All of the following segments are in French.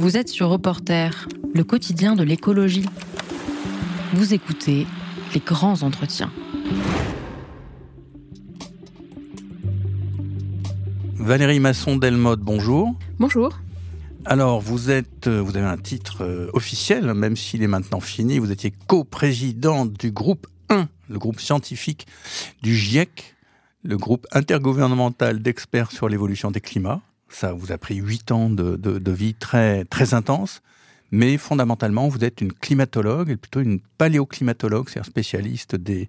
Vous êtes sur Reporter, le quotidien de l'écologie. Vous écoutez les grands entretiens. Valérie Masson-Delmotte, bonjour. Bonjour. Alors, vous êtes, euh, vous avez un titre euh, officiel, même s'il est maintenant fini. Vous étiez co-présidente du groupe 1, le groupe scientifique du GIEC, le groupe intergouvernemental d'experts sur l'évolution des climats. Ça vous a pris huit ans de, de, vie très, très intense. Mais fondamentalement, vous êtes une climatologue, et plutôt une paléoclimatologue, c'est-à-dire spécialiste des,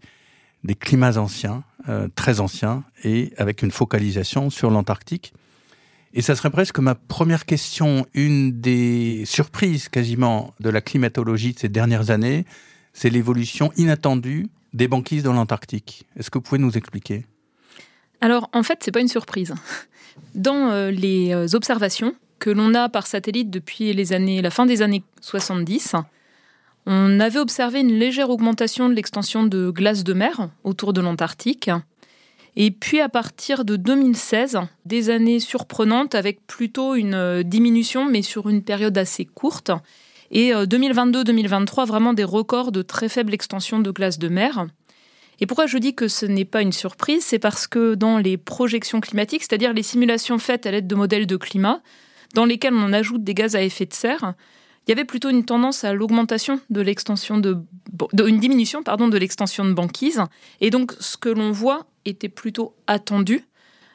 des climats anciens, euh, très anciens, et avec une focalisation sur l'Antarctique. Et ça serait presque ma première question, une des surprises quasiment de la climatologie de ces dernières années, c'est l'évolution inattendue des banquises dans l'Antarctique. Est-ce que vous pouvez nous expliquer? Alors en fait, c'est pas une surprise. Dans euh, les euh, observations que l'on a par satellite depuis les années, la fin des années 70, on avait observé une légère augmentation de l'extension de glace de mer autour de l'Antarctique et puis à partir de 2016, des années surprenantes avec plutôt une euh, diminution, mais sur une période assez courte. Et 2022-2023, euh, vraiment des records de très faible extension de glace de mer. Et pourquoi je dis que ce n'est pas une surprise C'est parce que dans les projections climatiques, c'est-à-dire les simulations faites à l'aide de modèles de climat, dans lesquels on ajoute des gaz à effet de serre, il y avait plutôt une tendance à l'augmentation de l'extension de, une diminution pardon de l'extension de banquise et donc ce que l'on voit était plutôt attendu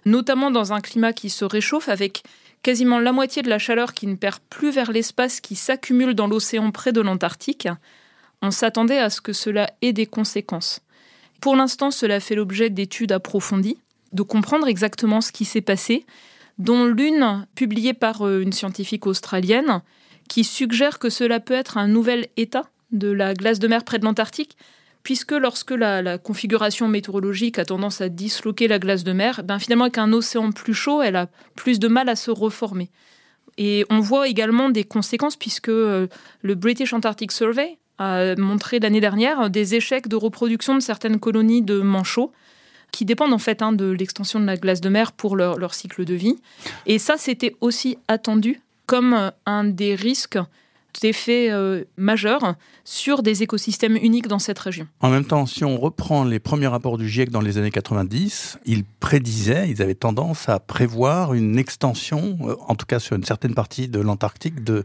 notamment dans un climat qui se réchauffe avec quasiment la moitié de la chaleur qui ne perd plus vers l'espace qui s'accumule dans l'océan près de l'Antarctique. On s'attendait à ce que cela ait des conséquences pour l'instant cela fait l'objet d'études approfondies de comprendre exactement ce qui s'est passé dont l'une publiée par euh, une scientifique australienne qui suggère que cela peut être un nouvel état de la glace de mer près de l'Antarctique, puisque lorsque la, configuration météorologique a tendance à disloquer la glace de mer, ben finalement avec un océan plus chaud, elle a plus de mal à se reformer. Et on voit également des conséquences puisque euh, le British Antarctic Survey a montré l'année dernière des échecs de reproduction de certaines colonies de manchots qui dépendent en fait hein, de l'extension de la glace de mer pour leur, cycle de vie. Et ça, c'était aussi attendu comme euh, un des risques d'effets euh, majeurs sur des écosystèmes uniques dans cette région. En même temps, si on reprend les premiers rapports du GIEC dans les années 90, ils prédisaient, ils avaient tendance à prévoir une extension, euh, en tout cas sur une certaine partie de l'Antarctique, de,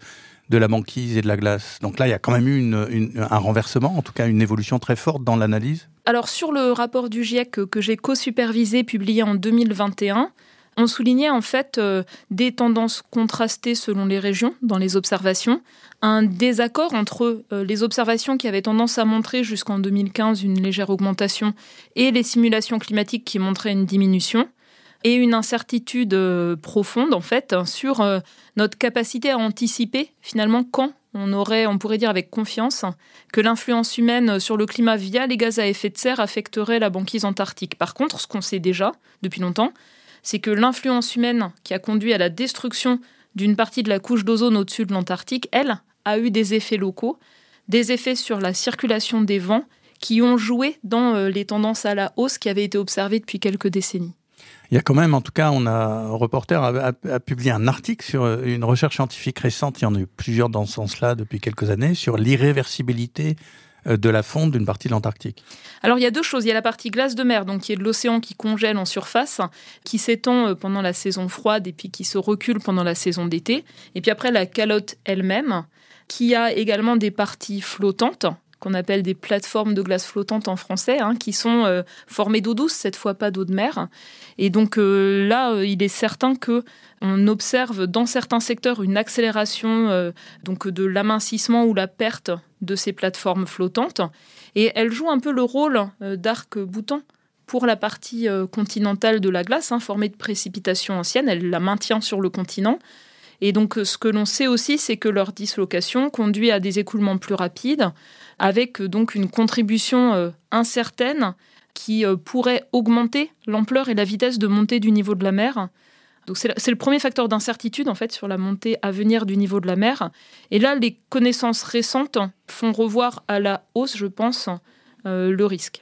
de la banquise et de la glace. Donc là, il y a quand même eu un renversement, en tout cas une évolution très forte dans l'analyse. Alors sur le rapport du GIEC que, que j'ai co-supervisé, publié en 2021, on soulignait en fait euh, des tendances contrastées selon les régions dans les observations, un désaccord entre euh, les observations qui avaient tendance à montrer jusqu'en 2015 une légère augmentation et les simulations climatiques qui montraient une diminution, et une incertitude euh, profonde en fait sur notre capacité à anticiper finalement quand on aurait, on pourrait dire avec confiance, que l'influence humaine sur le climat via les gaz à effet de serre affecterait la banquise antarctique. Par contre, ce qu'on sait déjà depuis longtemps, c'est que l'influence humaine qui a conduit à la destruction d'une partie de la couche d'ozone au-dessus de l'Antarctique, elle, a eu des effets locaux, des effets sur la circulation des vents qui ont joué dans euh, les tendances à la hausse qui avaient été observées depuis quelques décennies. Il y a quand même, en tout cas, on a, un reporter a, publié un article sur euh, une recherche scientifique récente, il y en a eu plusieurs dans ce sens-là depuis quelques années, sur l'irréversibilité euh, de la fonte d'une partie de l'Antarctique Alors il y a deux choses. Il y a la partie glace de mer, donc qui est de l'océan qui congèle en surface, qui s'étend euh, pendant la saison froide et puis qui se recule pendant la saison d'été. Et puis après la calotte elle-même, qui a également des parties flottantes qu'on appelle des plateformes de glace flottantes en français, hein, qui sont euh, formées d'eau douce, cette fois pas d'eau de mer. Et donc là, il est certain que on observe dans certains secteurs une accélération donc de l'amincissement ou la perte de ces plateformes flottantes. Et elle joue un peu le rôle euh, d'arc-boutant pour la partie euh, continentale de la glace, hein, formée de précipitations anciennes. Elle la maintient sur le continent. Et donc, ce que l'on sait aussi, c'est que leur dislocation conduit à des écoulements plus rapides, avec donc une contribution euh, incertaine qui pourrait augmenter l'ampleur et la vitesse de montée du niveau de la mer donc c'est le premier facteur d'incertitude en fait sur la montée à venir du niveau de la mer. Et là, les connaissances récentes font revoir à la hausse, je pense, euh, le risque.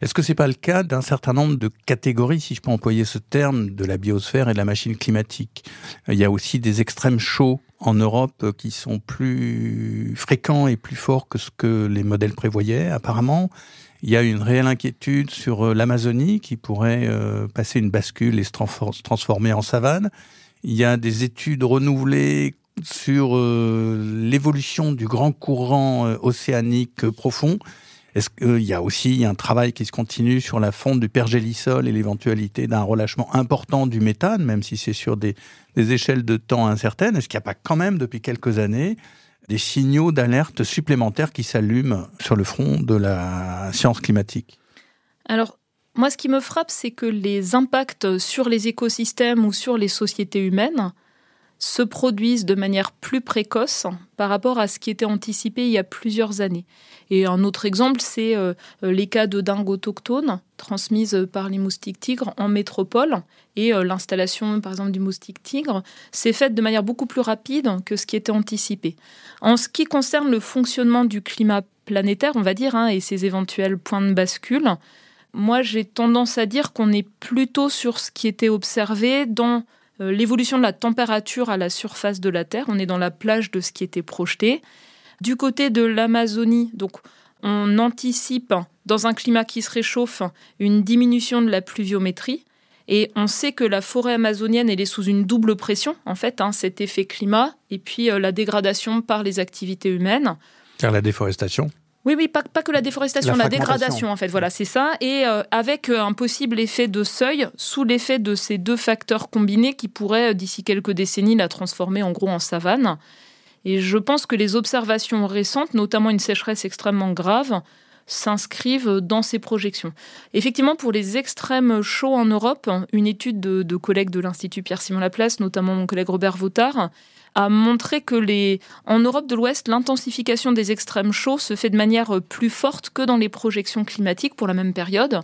Est-ce que ce n'est pas le cas d'un certain nombre de catégories, si je peux employer ce terme, de la biosphère et de la machine climatique? Il y a aussi des extrêmes chauds en Europe qui sont plus fréquents et plus forts que ce que les modèles prévoyaient apparemment. Il y a une réelle inquiétude sur euh, l'Amazonie qui pourrait euh, passer une bascule et se transformer en savane. Il y a des études renouvelées sur euh, l'évolution du grand courant océanique profond. Est-ce qu'il y a aussi un travail qui se continue sur la fonte du pergélisol et l'éventualité d'un relâchement important du méthane, même si c'est sur des, échelles de temps incertaines? Est-ce qu'il n'y a pas quand même depuis quelques années des signaux d'alerte supplémentaires qui s'allument sur le front de la science climatique? Alors, moi, ce qui me frappe, c'est que les impacts sur les écosystèmes ou sur les sociétés humaines se produisent de manière plus précoce par rapport à ce qui était anticipé il y a plusieurs années. Et un autre exemple, c'est euh, les cas de dingue autochtone transmises par les moustiques tigres en métropole. Et euh, l'installation, par exemple, du moustique tigre s'est faite de manière beaucoup plus rapide que ce qui était anticipé. En ce qui concerne le fonctionnement du climat planétaire, on va dire, hein, et ses éventuels points de bascule, moi j'ai tendance à dire qu'on est plutôt sur ce qui était observé dans euh, l'évolution de la température à la surface de la Terre. On est dans la plage de ce qui était projeté. Du côté de l'Amazonie, donc on anticipe dans un climat qui se réchauffe une diminution de la pluviométrie. Et on sait que la forêt amazonienne, est sous une double pression, en fait, hein, cet effet climat et puis euh, la dégradation par les activités humaines. Car la déforestation oui, oui, pas, que la déforestation, la, dégradation en fait, voilà, c'est ça. Et euh, avec euh, un possible effet de seuil, sous l'effet de ces deux facteurs combinés qui pourraient, euh, d'ici quelques décennies, la transformer en gros en savane. Et je pense que les observations récentes, notamment une sécheresse extrêmement grave, s'inscrivent dans ces projections. Effectivement, pour les extrêmes chauds en Europe, une étude de, de collègues de l'Institut Pierre-Simon Laplace, notamment mon collègue Robert Vautard, a montré que les, en Europe de l'Ouest, l'intensification des extrêmes chauds se fait de manière plus forte que dans les projections climatiques pour la même période,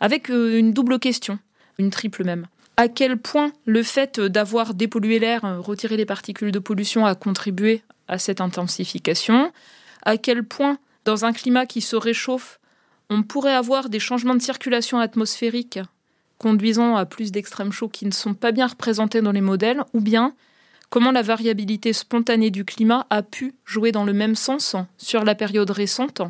avec euh, une double question, une triple même. À quel point le fait d'avoir dépollué l'air, euh, retiré les particules de pollution a contribué à cette intensification? À quel point, dans un climat qui se réchauffe, on pourrait avoir des changements de circulation atmosphérique conduisant à plus d'extrêmes chauds qui ne sont pas bien représentés dans les modèles, ou bien comment la variabilité spontanée du climat a pu jouer dans le même sens sur la période récente.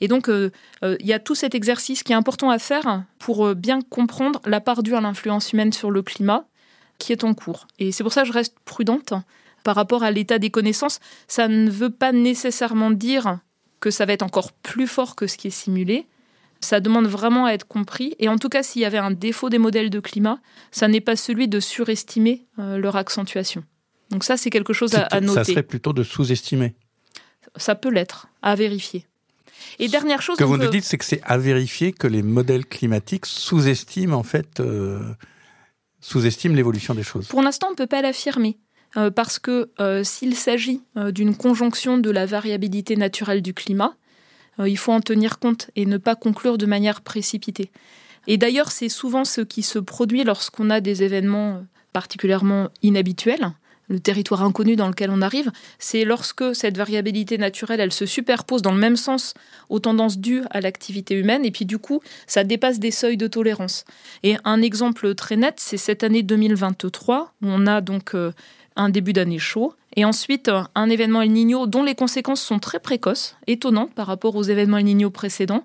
Et donc, euh, euh, il y a tout cet exercice qui est important à faire pour euh, bien comprendre la part due à l'influence humaine sur le climat qui est en cours. Et c'est pour ça que je reste prudente par rapport à l'état des connaissances. Ça ne veut pas nécessairement dire que ça va être encore plus fort que ce qui est simulé. Ça demande vraiment à être compris. Et en tout cas, s'il y avait un défaut des modèles de climat, ça n'est pas celui de surestimer leur accentuation. Donc ça, c'est quelque chose à, noter. Ça serait plutôt de sous-estimer. Ça peut l'être, à vérifier. Et dernière chose... Ce que vous nous dites, c'est que c'est à vérifier que les modèles climatiques sous-estiment en fait... Euh, sous-estiment l'évolution des choses. Pour l'instant, on ne peut pas l'affirmer. Euh, parce que euh, s'il s'agit d'une conjonction de la variabilité naturelle du climat, il faut en tenir compte et ne pas conclure de manière précipitée. Et d'ailleurs, c'est souvent ce qui se produit lorsqu'on a des événements particulièrement inhabituels, le territoire inconnu dans lequel on arrive, c'est lorsque cette variabilité naturelle, elle se superpose dans le même sens aux tendances dues à l'activité humaine, et puis du coup, ça dépasse des seuils de tolérance. Et un exemple très net, c'est cette année 2023, où on a donc euh, un début d'année chaud, et ensuite un événement El Niño dont les conséquences sont très précoces, étonnantes par rapport aux événements El Niño précédents,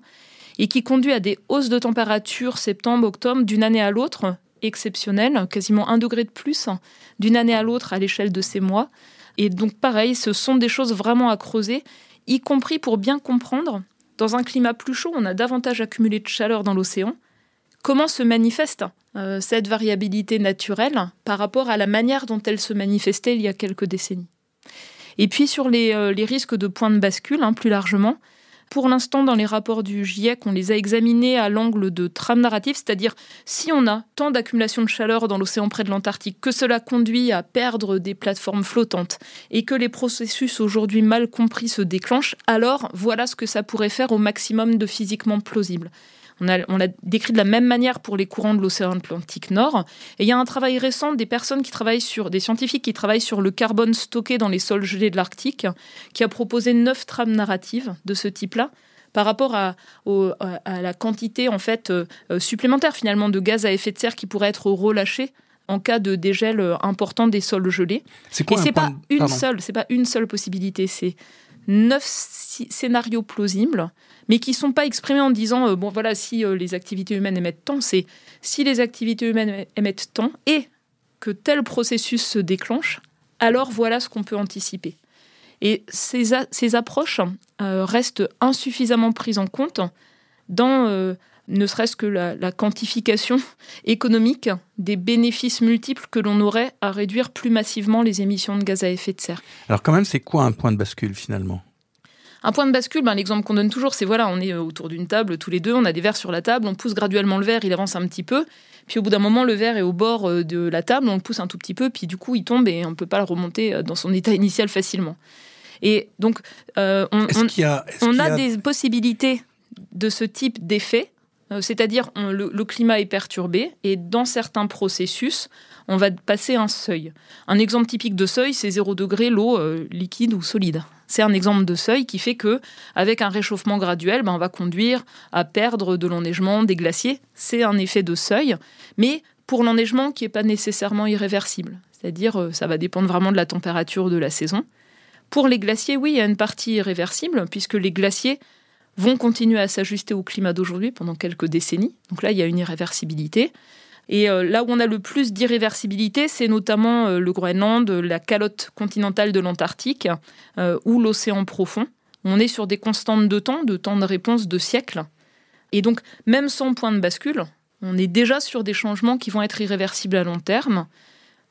et qui conduit à des hausses de température septembre-octobre d'une année à l'autre exceptionnel, quasiment un degré de plus d'une année à l'autre à l'échelle de ces mois. Et donc pareil, ce sont des choses vraiment à creuser, y compris pour bien comprendre, dans un climat plus chaud, on a davantage accumulé de chaleur dans l'océan. Comment se manifeste euh, cette variabilité naturelle par rapport à la manière dont elle se manifestait il y a quelques décennies Et puis sur les, euh, risques de points de bascule, hein, plus largement, pour l'instant, dans les rapports du GIEC, on les a examinés à l'angle de trame narrative, c'est-à-dire si on a tant d'accumulation de chaleur dans l'océan près de l'Antarctique que cela conduit à perdre des plateformes flottantes et que les processus aujourd'hui mal compris se déclenchent, alors voilà ce que ça pourrait faire au maximum de physiquement plausible. On, l'a décrit de la même manière pour les courants de l'océan Atlantique Nord. Et il y a un travail récent des personnes qui travaillent sur, des scientifiques qui travaillent sur le carbone stocké dans les sols gelés de l'Arctique, qui a proposé neuf trames narratives de ce type-là par rapport à, la quantité en fait euh, supplémentaire finalement de gaz à effet de serre qui pourrait être relâchée en cas de dégel important des sols gelés. Quoi Et c'est pas de- une pardon. seule, c'est pas une seule possibilité, c'est neuf scénarios plausibles, mais qui sont pas exprimés en disant euh, bon voilà si euh, les activités humaines émettent tant, c'est si les activités humaines émettent tant et que tel processus se déclenche, alors voilà ce qu'on peut anticiper. Et ces, approches euh, restent insuffisamment prises en compte dans ne serait-ce que la, la quantification économique des bénéfices multiples que l'on aurait à réduire plus massivement les émissions de gaz à effet de serre. Alors quand même, c'est quoi un point de bascule finalement? Un point de bascule, ben, l'exemple qu'on donne toujours, c'est voilà, on est euh, autour d'une table tous les deux, on a des verres sur la table, on pousse graduellement le verre, il avance un petit peu, puis au bout d'un moment, le verre est au bord euh, de la table, on le pousse un tout petit peu, puis du coup, il tombe et on ne peut pas le remonter euh, dans son état initial facilement. Et donc, euh, on, a, on a des possibilités de ce type d'effet, c'est-à-dire on- le, le climat est perturbé et dans certains processus, on va passer un seuil. Un exemple typique de seuil, c'est 0 degré l'eau euh, liquide ou solide. C'est un exemple de seuil qui fait que, avec un réchauffement graduel, ben, on va conduire à perdre de l'enneigement, des glaciers. C'est un effet de seuil, mais pour l'enneigement qui n'est pas nécessairement irréversible. C'est-à-dire, euh, ça va dépendre vraiment de la température de la saison. Pour les glaciers, oui, il y a une partie irréversible, puisque les glaciers vont continuer à s'ajuster au climat d'aujourd'hui pendant quelques décennies. Donc là, il y a une irréversibilité. Et euh, là où on a le plus d'irréversibilité, c'est notamment euh, le Groenland, la calotte continentale de l'Antarctique euh, ou l'océan profond. On est sur des constantes de temps, de temps de réponse de siècles. Et donc, même sans point de bascule, on est déjà sur des changements qui vont être irréversibles à long terme.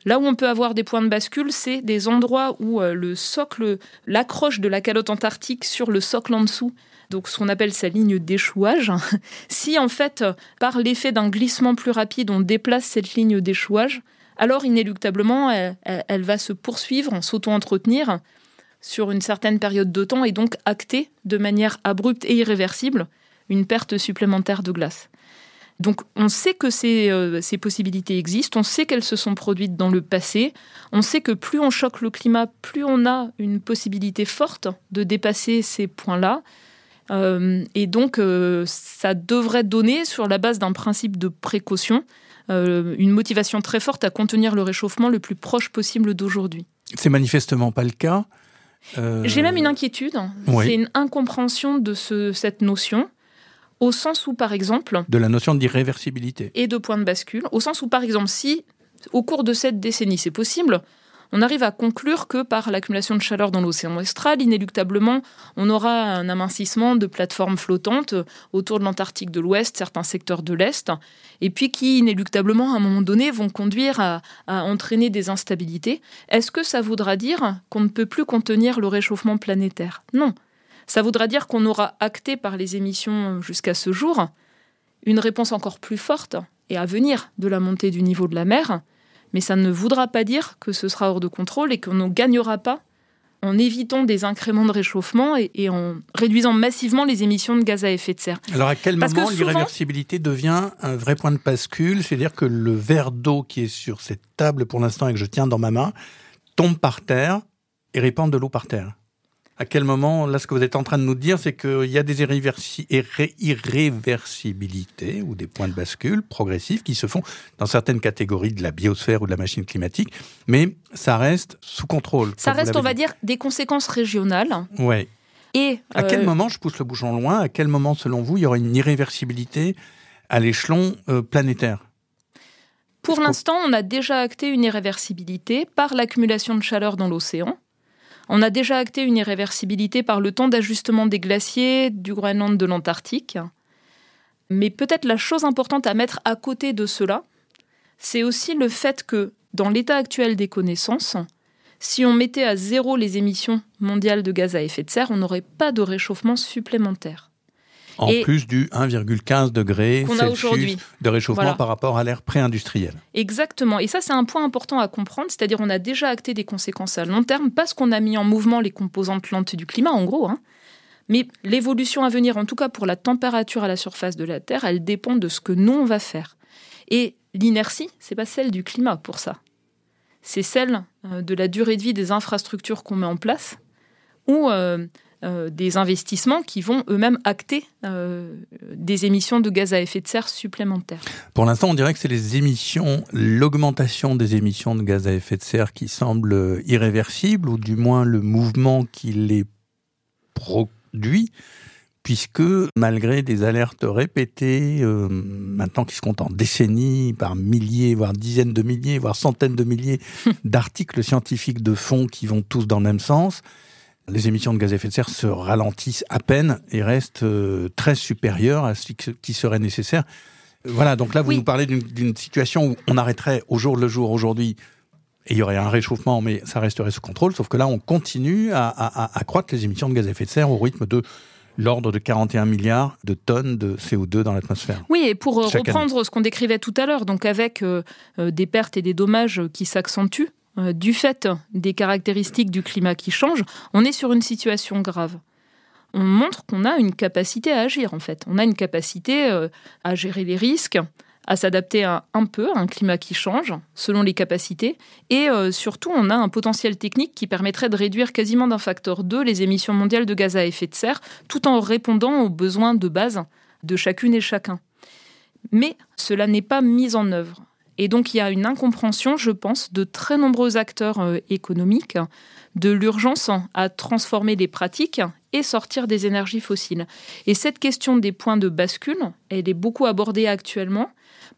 Là où on peut avoir des points de bascule, c'est des endroits où le socle, l'accroche de la calotte antarctique sur le socle en dessous, donc ce qu'on appelle sa ligne d'échouage, si en fait, par l'effet d'un glissement plus rapide, on déplace cette ligne d'échouage, alors inéluctablement, elle, va se poursuivre, s'auto-entretenir sur une certaine période de temps et donc acter de manière abrupte et irréversible une perte supplémentaire de glace. Donc on sait que euh, ces possibilités existent, on sait qu'elles se sont produites dans le passé, on sait que plus on choque le climat, plus on a une possibilité forte de dépasser ces points-là. Euh, et donc euh, ça devrait donner, sur la base d'un principe de précaution, euh, une motivation très forte à contenir le réchauffement le plus proche possible d'aujourd'hui. C'est manifestement pas le cas. Euh, J'ai même une inquiétude, oui. c'est une incompréhension de ce- cette notion, au sens où, par exemple, de la notion d'irréversibilité. et de point de bascule, au sens où, par exemple, si au cours de cette décennie c'est possible, on arrive à conclure que par l'accumulation de chaleur dans l'océan austral, inéluctablement, on aura un amincissement de plateformes flottantes autour de l'Antarctique de l'Ouest, certains secteurs de l'Est, et puis qui, inéluctablement, à un moment donné, vont conduire à, entraîner des instabilités. Est-ce que ça voudra dire qu'on ne peut plus contenir le réchauffement planétaire? Non. Ça voudra dire qu'on aura acté par les émissions jusqu'à ce jour une réponse encore plus forte et à venir de la montée du niveau de la mer, mais ça ne voudra pas dire que ce sera hors de contrôle et qu'on ne gagnera pas en évitant des incréments de réchauffement et, et en réduisant massivement les émissions de gaz à effet de serre. Alors à quel Parce moment souvent- l'irréversibilité devient un vrai point de bascule? C'est-à-dire que le verre d'eau qui est sur cette table pour l'instant et que je tiens dans ma main tombe par terre et répand de l'eau par terre. À quel moment, là, ce que vous êtes en train de nous dire, c'est qu'il y a des irréversi- irré- irréversibilités ou des points de bascule progressifs qui se font dans certaines catégories de la biosphère ou de la machine climatique, mais ça reste sous contrôle. Ça reste, on va dire, des conséquences régionales. Ouais. Et À quel euh, moment, je pousse le bouchon loin, à quel moment, selon vous, il y aura une irréversibilité à l'échelon euh, planétaire? Pour l'instant, on a déjà acté une irréversibilité par l'accumulation de chaleur dans l'océan. On a déjà acté une irréversibilité par le temps d'ajustement des glaciers du Groenland de l'Antarctique. Mais peut-être la chose importante à mettre à côté de cela, c'est aussi le fait que dans l'état actuel des connaissances, si on mettait à zéro les émissions mondiales de gaz à effet de serre, on n'aurait pas de réchauffement supplémentaire. En Et- plus du 1,15 degré Celsius de réchauffement Voilà. par rapport à l'ère pré-industrielle. Exactement. Et ça, c'est un point important à comprendre. C'est-à-dire, on a déjà acté des conséquences à long terme parce qu'on a mis en mouvement les composantes lentes du climat, en gros. hein. Mais l'évolution à venir, en tout cas pour la température à la surface de la Terre, elle dépend de ce que nous, on va faire. Et l'inertie, c'est pas celle du climat pour ça. C'est celle euh, de la durée de vie des infrastructures qu'on met en place ou euh, euh, des investissements qui vont eux-mêmes acter euh, des émissions de gaz à effet de serre supplémentaires. Pour l'instant, on dirait que c'est les émissions, l'augmentation des émissions de gaz à effet de serre qui semble irréversible, ou du moins le mouvement qui les produit, puisque malgré des alertes répétées, euh, maintenant qui se comptent en décennies, par milliers, voire dizaines de milliers, voire centaines de milliers d'articles scientifiques de fond qui vont tous dans le même sens, les émissions de gaz à effet de serre se ralentissent à peine et restent euh, très supérieures à ce qui serait nécessaire. Voilà, donc là, vous nous parlez d'une situation où on arrêterait au jour le jour aujourd'hui et il y aurait un réchauffement, mais ça resterait sous contrôle, sauf que là, on continue à, à, à croître les émissions de gaz à effet de serre au rythme de l'ordre de 41 milliards de tonnes de CO2 dans l'atmosphère. Oui, et pour euh, reprendre ce qu'on décrivait tout à l'heure, donc avec euh, des pertes et des dommages qui s'accentuent, euh, du fait des caractéristiques du climat qui changent, on est sur une situation grave. On montre qu'on a une capacité à agir, en fait. On a une capacité euh, à gérer les risques, à s'adapter un peu à un climat qui change, selon les capacités, et euh, surtout, on a un potentiel technique qui permettrait de réduire quasiment d'un facteur 2 les émissions mondiales de gaz à effet de serre, tout en répondant aux besoins de base de chacune et chacun. Mais cela n'est pas mis en œuvre. Et donc il y a une incompréhension, je pense, de très nombreux acteurs euh, économiques de l'urgence à transformer les pratiques et sortir des énergies fossiles. Et cette question des points de bascule, elle est beaucoup abordée actuellement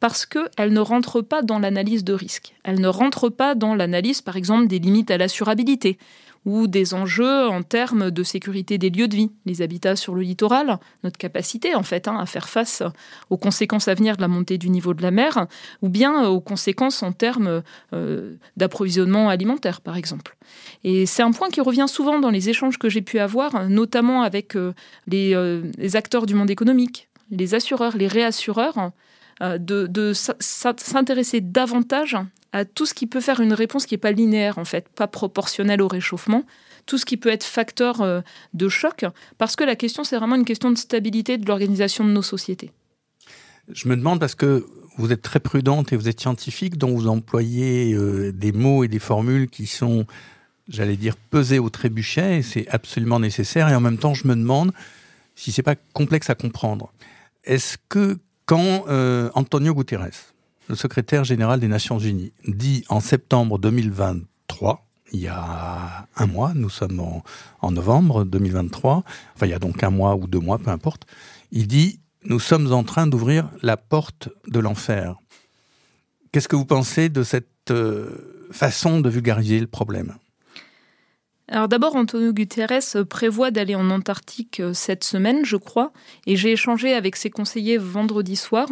parce qu'elle ne rentre pas dans l'analyse de risque. Elle ne rentre pas dans l'analyse, par exemple, des limites à l'assurabilité ou des enjeux en termes de sécurité des lieux de vie, les habitats sur le littoral, notre capacité en fait hein, à faire face aux conséquences à venir de la montée du niveau de la mer, ou bien aux conséquences en termes euh, d'approvisionnement alimentaire par exemple. Et c'est un point qui revient souvent dans les échanges que j'ai pu avoir, notamment avec euh, euh, les, acteurs du monde économique, les assureurs, les réassureurs, de, de s'intéresser davantage à tout ce qui peut faire une réponse qui n'est pas linéaire, en fait, pas proportionnelle au réchauffement, tout ce qui peut être facteur euh, de choc, parce que la question, c'est vraiment une question de stabilité de l'organisation de nos sociétés. Je me demande, parce que vous êtes très prudente et vous êtes scientifique, dont vous employez euh, des mots et des formules qui sont, j'allais dire, pesés au trébuchet, et c'est absolument nécessaire, et en même temps, je me demande si c'est pas complexe à comprendre. Est-ce que quand euh, Antonio Guterres, le secrétaire général des Nations Unies, dit en septembre 2023, il y a un mois, nous sommes en, novembre 2023, enfin il y a donc un mois ou deux mois, peu importe, il dit nous sommes en train d'ouvrir la porte de l'enfer. Qu'est-ce que vous pensez de cette euh, façon de vulgariser le problème? Alors d'abord, Antonio Guterres prévoit d'aller en Antarctique euh, cette semaine, je crois, et j'ai échangé avec ses conseillers vendredi soir.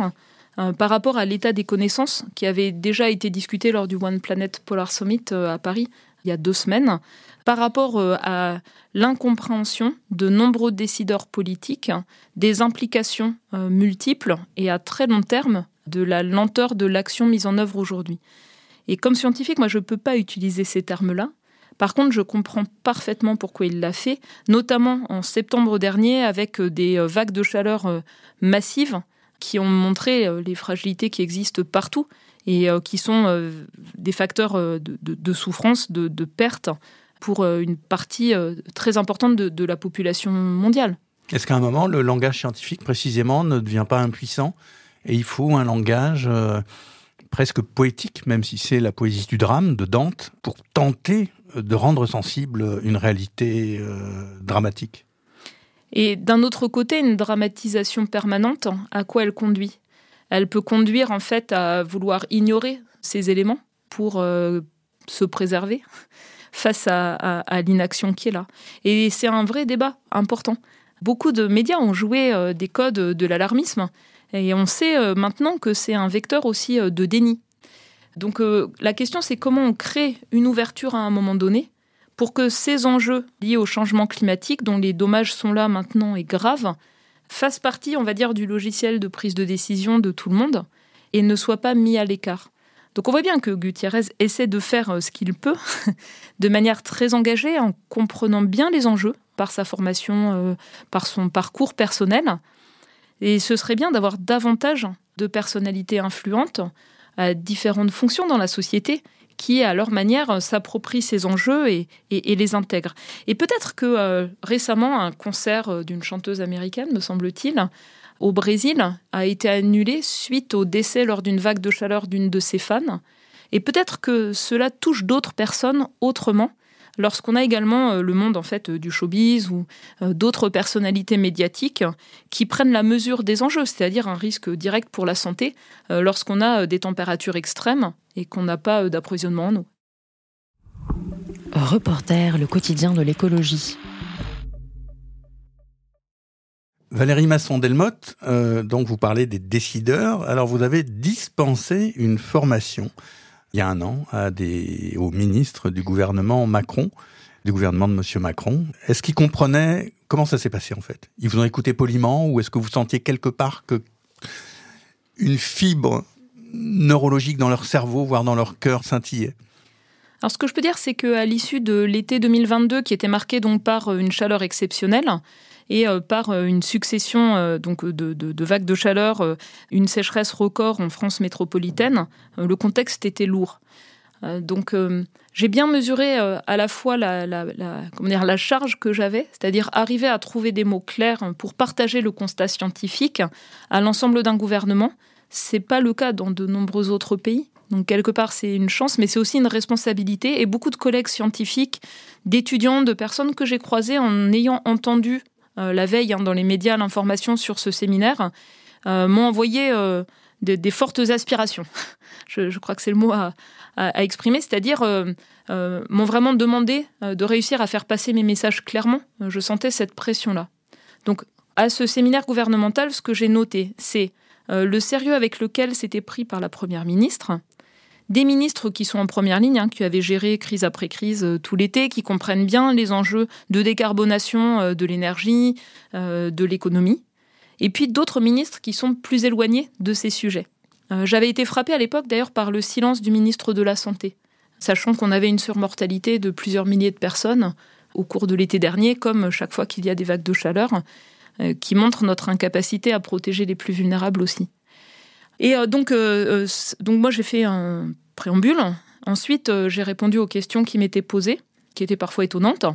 Euh, par rapport à l'état des connaissances qui avait déjà été discuté lors du One Planet Polar Summit euh, à Paris il y a deux semaines, par rapport à l'incompréhension de nombreux décideurs politiques des implications multiples et à très long terme de la lenteur de l'action mise en œuvre aujourd'hui. Et comme scientifique, moi, je ne peux pas utiliser ces termes-là. Par contre, je comprends parfaitement pourquoi il l'a fait, notamment en septembre dernier avec des vagues de chaleur massives qui ont montré euh, les fragilités qui existent partout et euh, qui sont euh, des facteurs de, souffrance, de, perte pour une partie très importante de, la population mondiale. Est-ce qu'à un moment, le langage scientifique, précisément, ne devient pas impuissant et il faut un langage presque poétique, même si c'est la poésie du drame de Dante, pour tenter de rendre sensible une réalité dramatique et d'un autre côté, une dramatisation permanente, à quoi elle conduit? Elle peut conduire en fait à vouloir ignorer ces éléments pour euh, se préserver face à, l'inaction qui est là. Et c'est un vrai débat important. Beaucoup de médias ont joué euh, des codes de l'alarmisme et on sait euh, maintenant que c'est un vecteur aussi de déni. Donc la question c'est comment on crée une ouverture à un moment donné pour que ces enjeux liés au changement climatique, dont les dommages sont là maintenant et graves, fassent partie, on va dire, du logiciel de prise de décision de tout le monde et ne soient pas mis à l'écart. Donc on voit bien que Gutiérrez essaie de faire euh, ce qu'il peut, de manière très engagée, en comprenant bien les enjeux par sa formation, euh, par son parcours personnel. Et ce serait bien d'avoir davantage de personnalités influentes différentes fonctions dans la société qui, à leur manière, s'approprient ces enjeux et, les intègrent. Et peut-être que récemment, un concert d'une chanteuse américaine, me semble-t-il, au Brésil, a été annulé suite au décès lors d'une vague de chaleur d'une de ses fans. Et peut-être que cela touche d'autres personnes autrement lorsqu'on a également euh, le monde en fait du showbiz ou euh, d'autres personnalités médiatiques qui prennent la mesure des enjeux, c'est-à-dire un risque direct pour la santé euh, lorsqu'on a des températures extrêmes et qu'on n'a pas d'approvisionnement en eau. Reporter, le quotidien de l'écologie. Valérie Masson-Delmotte, donc vous parlez des décideurs. Alors vous avez dispensé une formation il y a un an à des, aux ministres du gouvernement Macron, du gouvernement de Monsieur Macron. Est-ce qu'ils comprenaient comment ça s'est passé en fait? Ils vous ont écouté poliment ou est-ce que vous sentiez quelque part que une fibre neurologique dans leur cerveau, voire dans leur cœur, scintillait? Alors ce que je peux dire, c'est qu'à l'issue de l'été 2022, qui était marqué donc par une chaleur exceptionnelle, et euh, par euh, une succession euh, donc de, vagues de chaleur, une sécheresse record en France métropolitaine, le contexte était lourd. donc j'ai bien mesuré à la fois la, comment dire, la charge que j'avais, c'est-à-dire arriver à trouver des mots clairs pour partager le constat scientifique à l'ensemble d'un gouvernement. C'est pas le cas dans de nombreux autres pays. Donc quelque part c'est une chance, mais c'est aussi une responsabilité. Et beaucoup de collègues scientifiques, d'étudiants, de personnes que j'ai croisées en ayant entendu la veille hein, dans les médias l'information sur ce séminaire, euh, m'ont envoyé euh, des, fortes aspirations. je, crois que c'est le mot à, exprimer, c'est-à-dire m'ont vraiment demandé de réussir à faire passer mes messages clairement. Je sentais cette pression-là. Donc, à ce séminaire gouvernemental, ce que j'ai noté, c'est le sérieux avec lequel c'était pris par la Première ministre, des ministres qui sont en première ligne, hein, qui avaient géré crise après crise euh, tout l'été, qui comprennent bien les enjeux de décarbonation euh, de l'énergie, euh, de l'économie, et puis d'autres ministres qui sont plus éloignés de ces sujets. J'avais été frappée à l'époque d'ailleurs par le silence du ministre de la Santé, sachant qu'on avait une surmortalité de plusieurs milliers de personnes au cours de l'été dernier, comme chaque fois qu'il y a des vagues de chaleur, qui montrent notre incapacité à protéger les plus vulnérables aussi. Et donc, donc moi j'ai fait un préambule. Ensuite, euh, j'ai répondu aux questions qui m'étaient posées, qui étaient parfois étonnantes.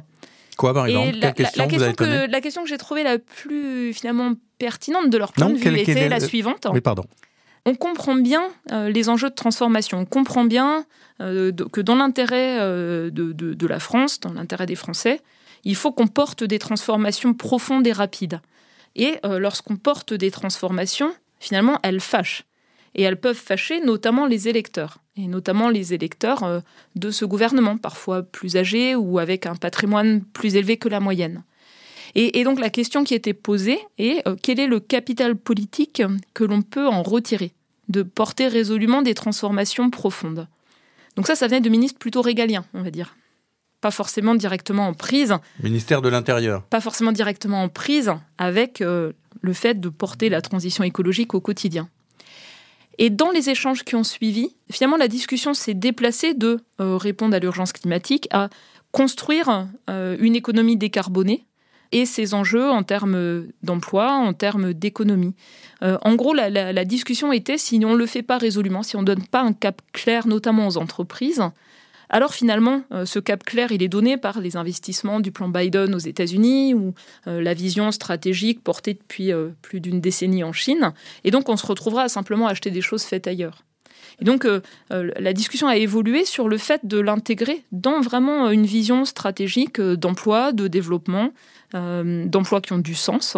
Quoi, par exemple la, question, que, la question que j'ai trouvée la plus finalement pertinente de leur point de vue était la suivante. Oui, pardon. On comprend bien euh, les enjeux de transformation. On comprend bien euh, que dans l'intérêt de, de, la France, dans l'intérêt des Français, il faut qu'on porte des transformations profondes et rapides. Et lorsqu'on porte des transformations, finalement, elles fâchent et elles peuvent fâcher notamment les électeurs, et notamment les électeurs euh, de ce gouvernement, parfois plus âgés ou avec un patrimoine plus élevé que la moyenne. Et, donc la question qui était posée est euh, quel est le capital politique que l'on peut en retirer, de porter résolument des transformations profondes? Donc ça, ça venait de ministres plutôt régaliens, on va dire. Pas forcément directement en prise. Ministère de l'Intérieur. Pas forcément directement en prise avec euh, le fait de porter la transition écologique au quotidien. Et dans les échanges qui ont suivi, finalement, la discussion s'est déplacée de euh, répondre à l'urgence climatique à construire euh, une économie décarbonée et ses enjeux en termes d'emploi, en termes d'économie. Euh, en gros, la, la, discussion était si on ne le fait pas résolument, si on ne donne pas un cap clair, notamment aux entreprises, alors finalement, euh, ce cap clair, il est donné par les investissements du plan Biden aux États-Unis ou euh, la vision stratégique portée depuis euh, plus d'une décennie en Chine. Et donc, on se retrouvera à simplement acheter des choses faites ailleurs. Et donc, la discussion a évolué sur le fait de l'intégrer dans vraiment une vision stratégique d'emploi, de développement, d'emplois qui ont du sens.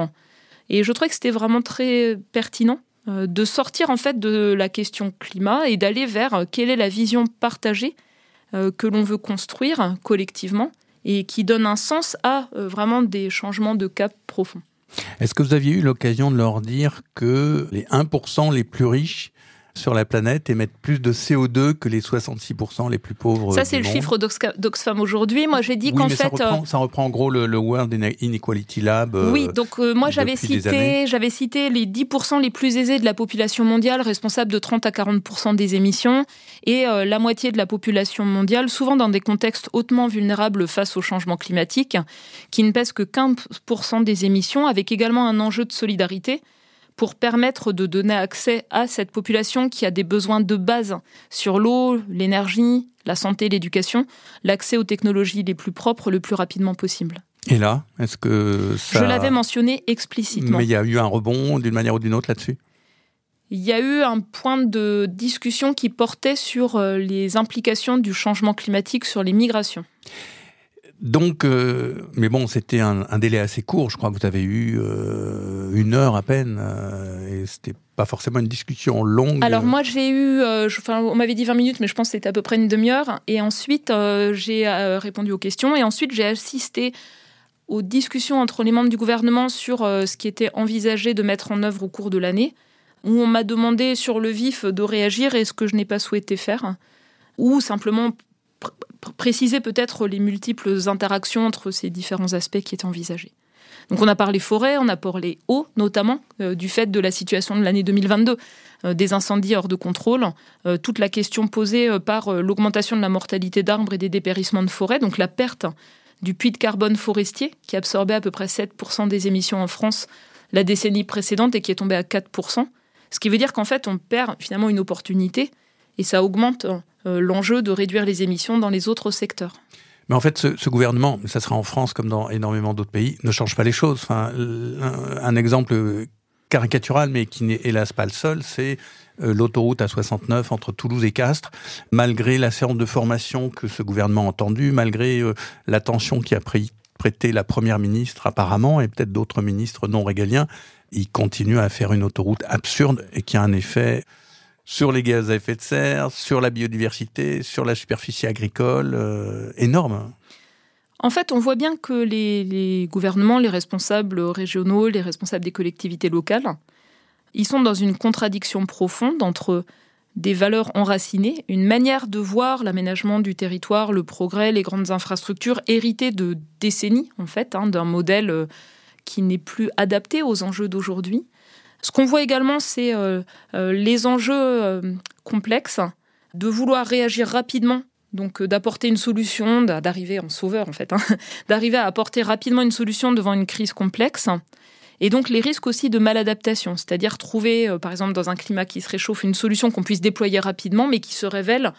Et je trouvais que c'était vraiment très pertinent de sortir en fait de la question climat et d'aller vers quelle est la vision partagée que l'on veut construire collectivement et qui donne un sens à euh, vraiment des changements de cap profonds. Est-ce que vous aviez eu l'occasion de leur dire que les 1% les plus riches sur la planète émettent plus de CO2 que les 66% les plus pauvres. Ça, c'est le chiffre d'Oxfam aujourd'hui. Moi, j'ai dit qu'en fait. Reprend, ça reprend en gros le, World Inequality Lab. Euh, oui, donc euh, moi, j'avais cité, j'avais cité les 10% les plus aisés de la population mondiale, responsables de 30 à 40% des émissions, et euh, la moitié de la population mondiale, souvent dans des contextes hautement vulnérables face au changement climatique, qui ne pèsent que 15% des émissions, avec également un enjeu de solidarité pour permettre de donner accès à cette population qui a des besoins de base sur l'eau, l'énergie, la santé, l'éducation, l'accès aux technologies les plus propres le plus rapidement possible. Et là, est-ce que ça... Je l'avais mentionné explicitement. Mais il y a eu un rebond d'une manière ou d'une autre là-dessus? Il y a eu un point de discussion qui portait sur euh, les implications du changement climatique sur les migrations. Donc, euh, mais bon, c'était un, délai assez court. Je crois que vous avez eu euh, une heure à peine, et c'était pas forcément une discussion longue. Alors moi, j'ai eu, enfin, on m'avait dit 20 minutes, mais je pense que c'était à peu près une demi-heure. Et ensuite, j'ai répondu aux questions, et ensuite j'ai assisté aux discussions entre les membres du gouvernement sur ce qui était envisagé de mettre en œuvre au cours de l'année où on m'a demandé sur le vif de réagir et ce que je n'ai pas souhaité faire, ou simplement préciser peut-être les multiples interactions entre ces différents aspects qui étaient envisagés. Donc on a parlé forêt, on a parlé eau, notamment euh, du fait de la situation de l'année 2022, euh, des incendies hors de contrôle, euh, toute la question posée par l'augmentation de la mortalité d'arbres et des dépérissements de forêt, donc la perte du puits de carbone forestier qui absorbait à peu près 7% des émissions en France la décennie précédente et qui est tombé à 4%. Ce qui veut dire qu'en fait, on perd finalement une opportunité et ça augmente l'enjeu de réduire les émissions dans les autres secteurs. Mais en fait, ce, gouvernement, ça sera en France comme dans énormément d'autres pays, ne change pas les choses. Enfin, un, exemple caricatural, mais qui n'est hélas pas le seul, c'est euh, l'autoroute A69 entre Toulouse et Castres. Malgré la séance de formation que ce gouvernement a entendue, malgré euh, l'attention qui a prêté la première ministre apparemment, et peut-être d'autres ministres non régaliens, il continue à faire une autoroute absurde et qui a un effet sur les gaz à effet de serre, sur la biodiversité, sur la superficie agricole euh, énorme. En fait, on voit bien que les, gouvernements, les responsables régionaux, les responsables des collectivités locales, ils sont dans une contradiction profonde entre des valeurs enracinées, une manière de voir l'aménagement du territoire, le progrès, les grandes infrastructures héritées de décennies, en fait, hein, d'un modèle euh, qui n'est plus adapté aux enjeux d'aujourd'hui. Ce qu'on voit également, c'est euh, euh, les enjeux euh, complexes, de vouloir réagir rapidement, donc d'apporter une solution, d'arriver en sauveur en fait, hein, d'arriver à apporter rapidement une solution devant une crise complexe. Et donc les risques aussi de maladaptation, c'est-à-dire trouver, par exemple, dans un climat qui se réchauffe, une solution qu'on puisse déployer rapidement, mais qui se révèle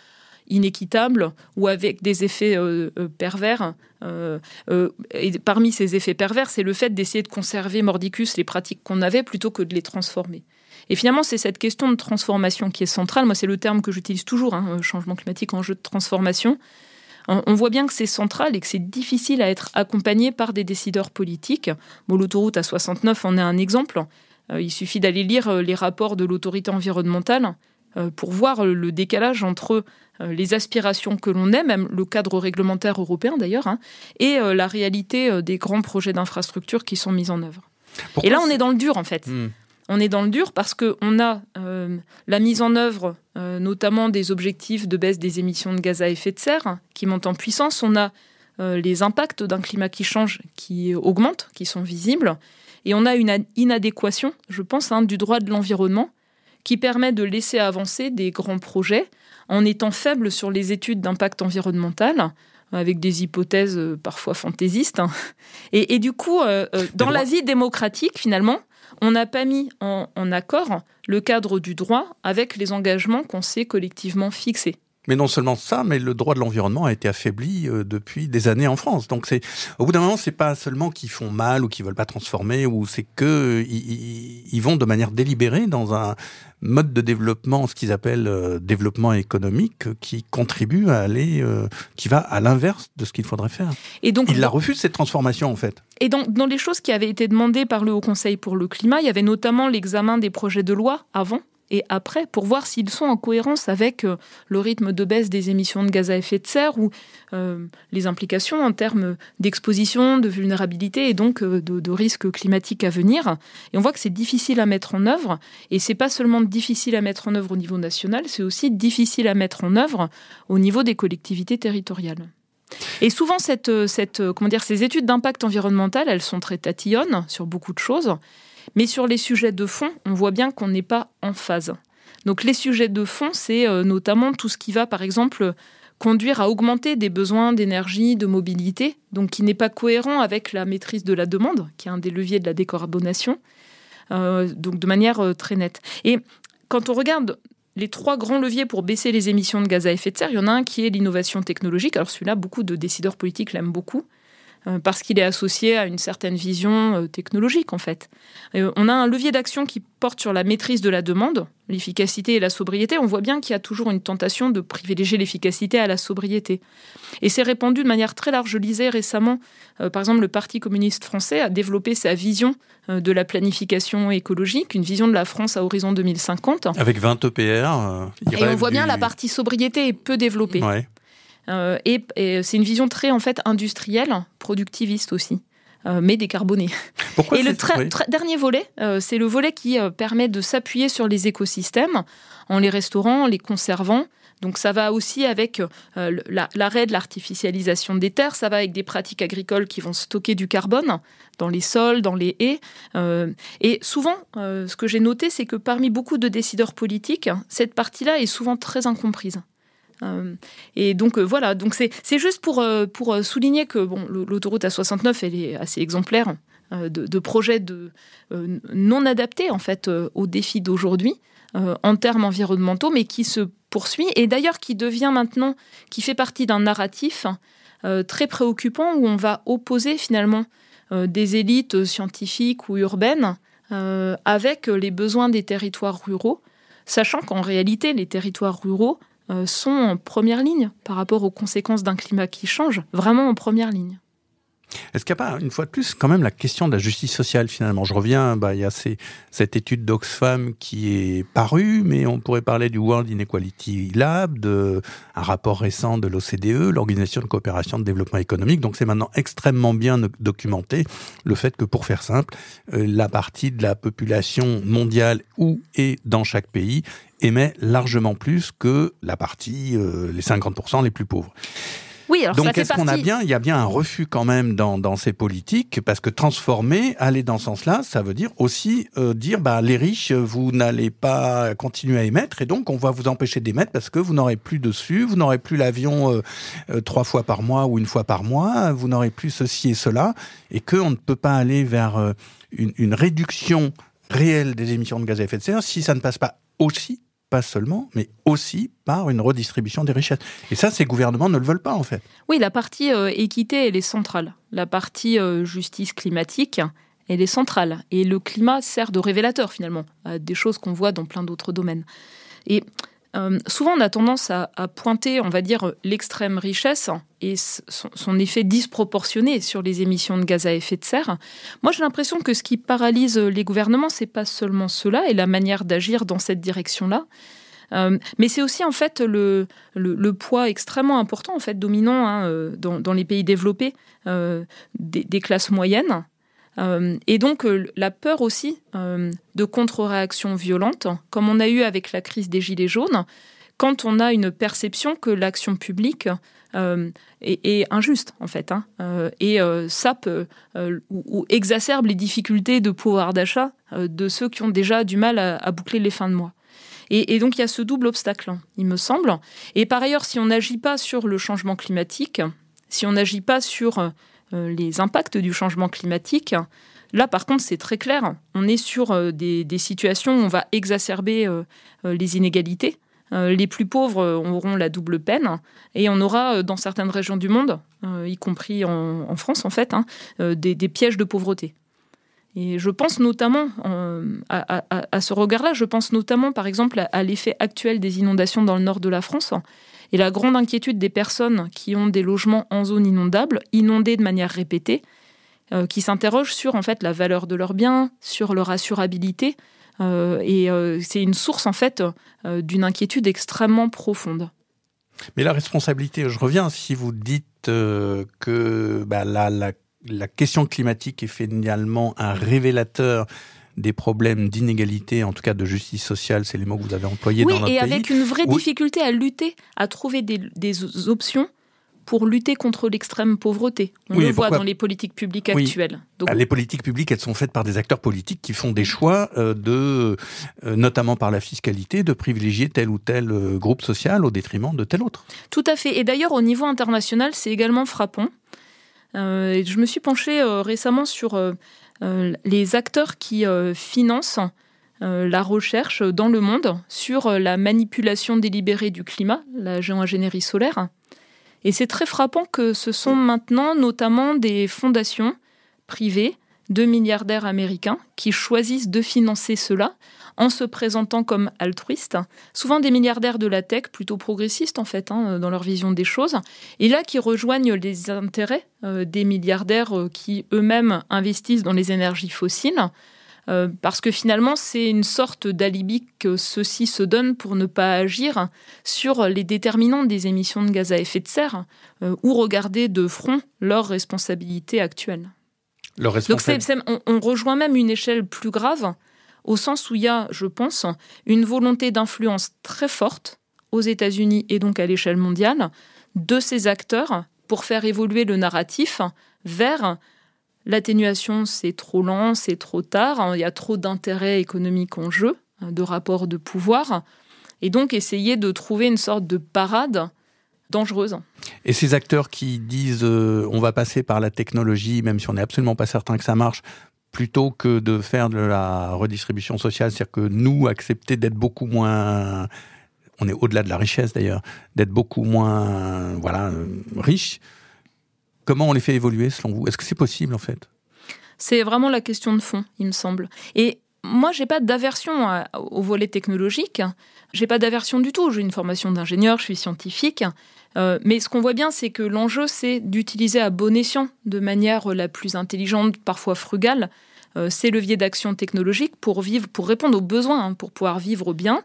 inéquitable ou avec des effets euh, euh, pervers. Euh, et parmi ces effets pervers, c'est le fait d'essayer de conserver mordicus les pratiques qu'on avait plutôt que de les transformer. Et finalement, c'est cette question de transformation qui est centrale. Moi, c'est le terme que j'utilise toujours, hein, changement climatique, enjeu de transformation. On, voit bien que c'est central et que c'est difficile à être accompagné par des décideurs politiques. Bon, l'autoroute à 69 en est un exemple. il suffit d'aller lire les rapports de l'autorité environnementale pour voir le décalage entre euh, les aspirations que l'on ait, même le cadre réglementaire européen d'ailleurs, hein, et euh, la réalité euh, des grands projets d'infrastructure qui sont mis en œuvre. et là, on est dans le dur en fait. Hmm. On est dans le dur parce qu'on a la mise en œuvre notamment des objectifs de baisse des émissions de gaz à effet de serre qui montent en puissance. On a les impacts d'un climat qui change, qui augmentent, qui sont visibles. Et on a une inadéquation, je pense, hein, du droit de l'environnement qui permet de laisser avancer des grands projets en étant faible sur les études d'impact environnemental avec des hypothèses euh, parfois fantaisistes. Hein. Et, du coup, euh, euh, dans la vie démocratique, finalement, on n'a pas mis en, accord le cadre du droit avec les engagements qu'on s'est collectivement fixés. Mais non seulement ça, mais le droit de l'environnement a été affaibli depuis des années en France. Donc c'est au bout d'un moment, c'est pas seulement qu'ils font mal ou qu'ils veulent pas transformer, ou c'est que ils, vont de manière délibérée dans un mode de développement, ce qu'ils appellent euh, développement économique, qui contribue à aller, euh, qui va à l'inverse de ce qu'il faudrait faire. Et donc, il la refuse cette transformation en fait. Et dans, dans les choses qui avaient été demandées par le Haut Conseil pour le climat, il y avait notamment l'examen des projets de loi avant et après pour voir s'ils sont en cohérence avec euh, le rythme de baisse des émissions de gaz à effet de serre ou euh, les implications en termes d'exposition, de vulnérabilité et donc euh, de, risques climatiques à venir. Et on voit que c'est difficile à mettre en œuvre et c'est pas seulement difficile à mettre en œuvre au niveau national, c'est aussi difficile à mettre en œuvre au niveau des collectivités territoriales. Et souvent, ces études d'impact environnemental, elles sont très tatillonnes sur beaucoup de choses. Mais sur les sujets de fond, on voit bien qu'on n'est pas en phase. Donc les sujets de fond, c'est euh, notamment tout ce qui va, par exemple, conduire à augmenter des besoins d'énergie, de mobilité, donc qui n'est pas cohérent avec la maîtrise de la demande, qui est un des leviers de la décarbonation. donc de manière très nette. Et quand on regarde les trois grands leviers pour baisser les émissions de gaz à effet de serre, il y en a un qui est l'innovation technologique. Alors celui-là, beaucoup de décideurs politiques l'aiment beaucoup. Euh, parce qu'il est associé à une certaine vision euh, technologique en fait. Euh, on a un levier d'action qui porte sur la maîtrise de la demande, l'efficacité et la sobriété. On voit bien qu'il y a toujours une tentation de privilégier l'efficacité à la sobriété. Et c'est répandu de manière très large. Je lisais récemment, par exemple, le Parti communiste français a développé sa vision de la planification écologique, une vision de la France à horizon 2050. Avec 20 EPR. et on voit bien la partie sobriété est peu développée. Euh, et, c'est une vision très en fait industrielle, productiviste aussi. Euh, mais décarbonée. et le dernier volet, euh, c'est le volet qui permet de s'appuyer sur les écosystèmes en les restaurant, en les conservant. Donc ça va aussi avec l'arrêt de l'artificialisation des terres, ça va avec des pratiques agricoles qui vont stocker du carbone dans les sols, dans les haies. et souvent, ce que j'ai noté, c'est que parmi beaucoup de décideurs politiques, cette partie-là est souvent très incomprise. Euh, et donc euh, voilà, donc c'est juste pour, euh, pour souligner que bon, l'autoroute A69, elle est assez exemplaire de, projets de, non adaptés en fait aux défis d'aujourd'hui en termes environnementaux, mais qui se poursuit et d'ailleurs qui devient maintenant, qui fait partie d'un narratif très préoccupant où on va opposer finalement des élites scientifiques ou urbaines avec les besoins des territoires ruraux, sachant qu'en réalité, les territoires ruraux sont en première ligne par rapport aux conséquences d'un climat qui change, vraiment en première ligne. Est-ce qu'il n'y a pas, une fois de plus, quand même la question de la justice sociale finalement? Je reviens, bah, il y a cette étude d'Oxfam qui est parue, mais on pourrait parler du World Inequality Lab, de un rapport récent de l'OCDE, l'Organisation de coopération de développement économique. Donc c'est maintenant extrêmement bien documenté le fait que, pour faire simple, euh, la partie de la population mondiale où et dans chaque pays émet largement plus que la partie, euh, les 50% les plus pauvres. Oui, alors Donc, qu'est-ce qu'on a bien Il y a bien un refus quand même dans, dans ces politiques, parce que transformer, aller dans ce sens-là, ça veut dire aussi euh, dire, bah, les riches, vous n'allez pas continuer à émettre, et donc on va vous empêcher d'émettre parce que vous n'aurez plus dessus, vous n'aurez plus l'avion euh, euh, trois fois par mois ou une fois par mois, vous n'aurez plus ceci et cela, et qu'on ne peut pas aller vers une, une réduction réelle des émissions de gaz à effet de serre si ça ne passe pas aussi pas seulement, mais aussi par une redistribution des richesses. Et ça, ces gouvernements ne le veulent pas, en fait. Oui, la partie euh, équité, elle est centrale. La partie euh, justice climatique, elle est centrale. Et le climat sert de révélateur, finalement, à des choses qu'on voit dans plein d'autres domaines. Et euh, souvent, on a tendance à, pointer, on va dire, l'extrême richesse et son, effet disproportionné sur les émissions de gaz à effet de serre. Moi, j'ai l'impression que ce qui paralyse les gouvernements, c'est pas seulement cela et la manière d'agir dans cette direction-là, euh, mais c'est aussi en fait le, poids extrêmement important, en fait, dominant hein, euh, dans, les pays développés des, classes moyennes euh, et donc euh, la peur aussi euh, de contre-réactions violentes, comme on a eu avec la crise des Gilets jaunes, quand on a une perception que l'action publique est, injuste en fait, hein, et sape ou, exacerbe les difficultés de pouvoir d'achat de ceux qui ont déjà du mal à, boucler les fins de mois. Et, donc il y a ce double obstacle, hein, il me semble. Et par ailleurs, si on n'agit pas sur le changement climatique, si on n'agit pas sur les impacts du changement climatique. Là, par contre, c'est très clair. On est sur euh, des, situations où on va exacerber euh, les inégalités. Les plus pauvres auront la double peine et on aura dans certaines régions du monde, y compris en, France en fait, hein, des, pièges de pauvreté. Et je pense notamment à, ce regard-là, je pense notamment par exemple à l'effet actuel des inondations dans le nord de la France et la grande inquiétude des personnes qui ont des logements en zone inondable, inondés de manière répétée, euh, qui s'interrogent sur en fait la valeur de leurs biens, sur leur assurabilité. Euh, et euh, c'est une source en fait d'une inquiétude extrêmement profonde. Mais la responsabilité, je reviens, si vous dites que bah, la, la question climatique est finalement un révélateur des problèmes d'inégalité, en tout cas de justice sociale, c'est les mots que vous avez employés dans notre pays. Oui, et avec une vraie difficulté à lutter, à trouver des, options pour lutter contre l'extrême pauvreté. On le voit dans les politiques publiques actuelles. Ah, les politiques publiques, elles sont faites par des acteurs politiques qui font des choix euh, de, euh, notamment par la fiscalité, de privilégier tel ou tel euh, groupe social au détriment de tel autre. Tout à fait. Et d'ailleurs, au niveau international, c'est également frappant. je me suis penchée récemment sur les acteurs qui financent la recherche dans le monde sur la manipulation délibérée du climat, la géo-ingénierie solaire. Et c'est très frappant que ce sont maintenant notamment des fondations privées de milliardaires américains qui choisissent de financer cela en se présentant comme altruistes, souvent des milliardaires de la tech, plutôt progressistes en fait, hein, dans leur vision des choses, et là qui rejoignent les intérêts euh, des milliardaires euh, qui eux-mêmes investissent dans les énergies fossiles, euh, parce que finalement c'est une sorte d'alibi que ceux-ci se donnent pour ne pas agir sur les déterminants des émissions de gaz à effet de serre, ou regarder de front leurs responsabilités actuelles. Donc on, rejoint même une échelle plus grave, au sens où il y a, je pense, une volonté d'influence très forte aux États-Unis et donc à l'échelle mondiale de ces acteurs pour faire évoluer le narratif vers l'atténuation, c'est trop lent, c'est trop tard, il y a trop d'intérêts économiques en jeu, de rapports de pouvoir, et donc essayer de trouver une sorte de parade dangereuse. Et ces acteurs qui disent euh, on va passer par la technologie, même si on n'est absolument pas certain que ça marche, plutôt que de faire de la redistribution sociale, c'est-à-dire que nous, accepter d'être beaucoup moins, on est au-delà de la richesse d'ailleurs, d'être beaucoup moins, voilà, euh, riches, comment on les fait évoluer selon vous? Est-ce que c'est possible en fait? C'est vraiment la question de fond, il me semble. Et moi, j'ai pas d'aversion au volet technologique. J'ai pas d'aversion du tout. J'ai une formation d'ingénieur, je suis scientifique. Euh, mais ce qu'on voit bien, c'est que l'enjeu, c'est d'utiliser à bon escient, de manière la plus intelligente, parfois frugale, euh, ces leviers d'action technologique pour vivre, pour répondre aux besoins, hein, pour pouvoir vivre bien,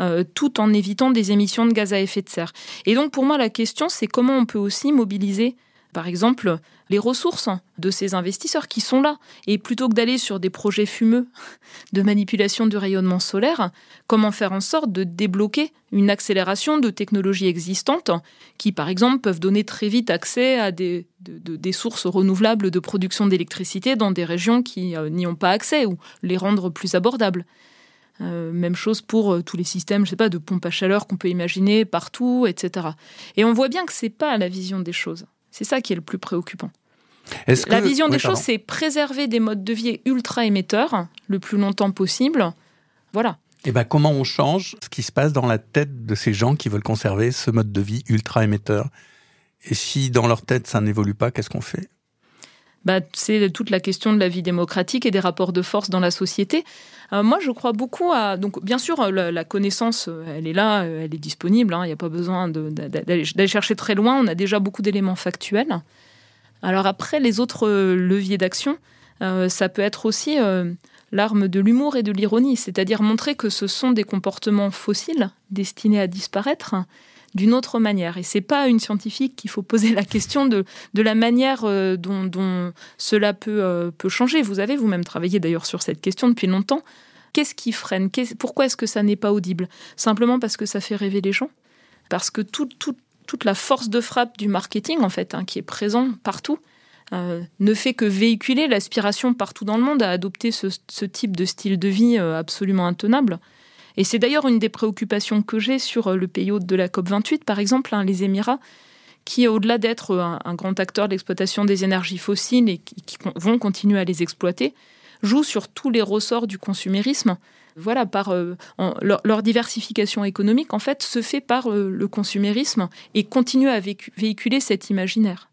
euh, tout en évitant des émissions de gaz à effet de serre. Et donc, pour moi, la question, c'est comment on peut aussi mobiliser par exemple, les ressources de ces investisseurs qui sont là. Et plutôt que d'aller sur des projets fumeux de manipulation du rayonnement solaire, comment faire en sorte de débloquer une accélération de technologies existantes qui, par exemple, peuvent donner très vite accès à des, sources renouvelables de production d'électricité dans des régions qui euh, n'y ont pas accès ou les rendre plus abordables. Euh, même chose pour euh, tous les systèmes, je sais pas, de pompes à chaleur qu'on peut imaginer partout, etc. Et on voit bien que c'est pas la vision des choses. C'est ça qui est le plus préoccupant. La vision des choses, c'est préserver des modes de vie ultra émetteurs le plus longtemps possible. Voilà. Et eh ben, comment on change ce qui se passe dans la tête de ces gens qui veulent conserver ce mode de vie ultra émetteur? Et si dans leur tête ça n'évolue pas, qu'est-ce qu'on fait? Bah, c'est toute la question de la vie démocratique et des rapports de force dans la société. Euh, moi, je crois beaucoup à. Donc, bien sûr, la, connaissance, elle est là, elle est disponible. Hein, il n'y a pas besoin d'aller chercher très loin. On a déjà beaucoup d'éléments factuels. Alors après, les autres leviers d'action, euh, ça peut être aussi euh, l'arme de l'humour et de l'ironie, c'est-à-dire montrer que ce sont des comportements fossiles destinés à disparaître d'une autre manière. Et c'est pas à une scientifique qu'il faut poser la question de, de la manière euh, dont, cela peut, euh, peut changer. Vous avez vous-même travaillé d'ailleurs sur cette question depuis longtemps. Qu'est-ce qui freine? Pourquoi est-ce que ça n'est pas audible? Simplement parce que ça fait rêver les gens Parce que toute la force de frappe du marketing, en fait, hein, qui est présent partout, euh, ne fait que véhiculer l'aspiration partout dans le monde à adopter ce, ce type de style de vie absolument intenable. Et c'est d'ailleurs une des préoccupations que j'ai sur euh, le pays hôte de la COP28, par exemple, hein, les Émirats, qui, au-delà d'être euh, un, grand acteur d'exploitation des énergies fossiles et qui, vont continuer à les exploiter, jouent sur tous les ressorts du consumérisme. Voilà, par euh, leur, diversification économique, en fait, se fait par le consumérisme et continue à véhiculer cet imaginaire.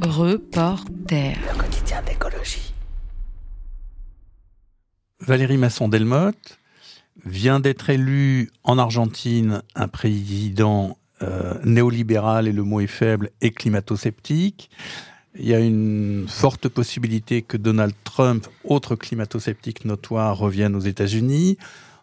Reporter. Le quotidien d'écologie. Valérie Masson-Delmotte, vient d'être élu en Argentine un président euh, néolibéral, et le mot est faible, et climato-sceptique. Il y a une forte possibilité que Donald Trump, autre climato-sceptique notoire, revienne aux États-Unis.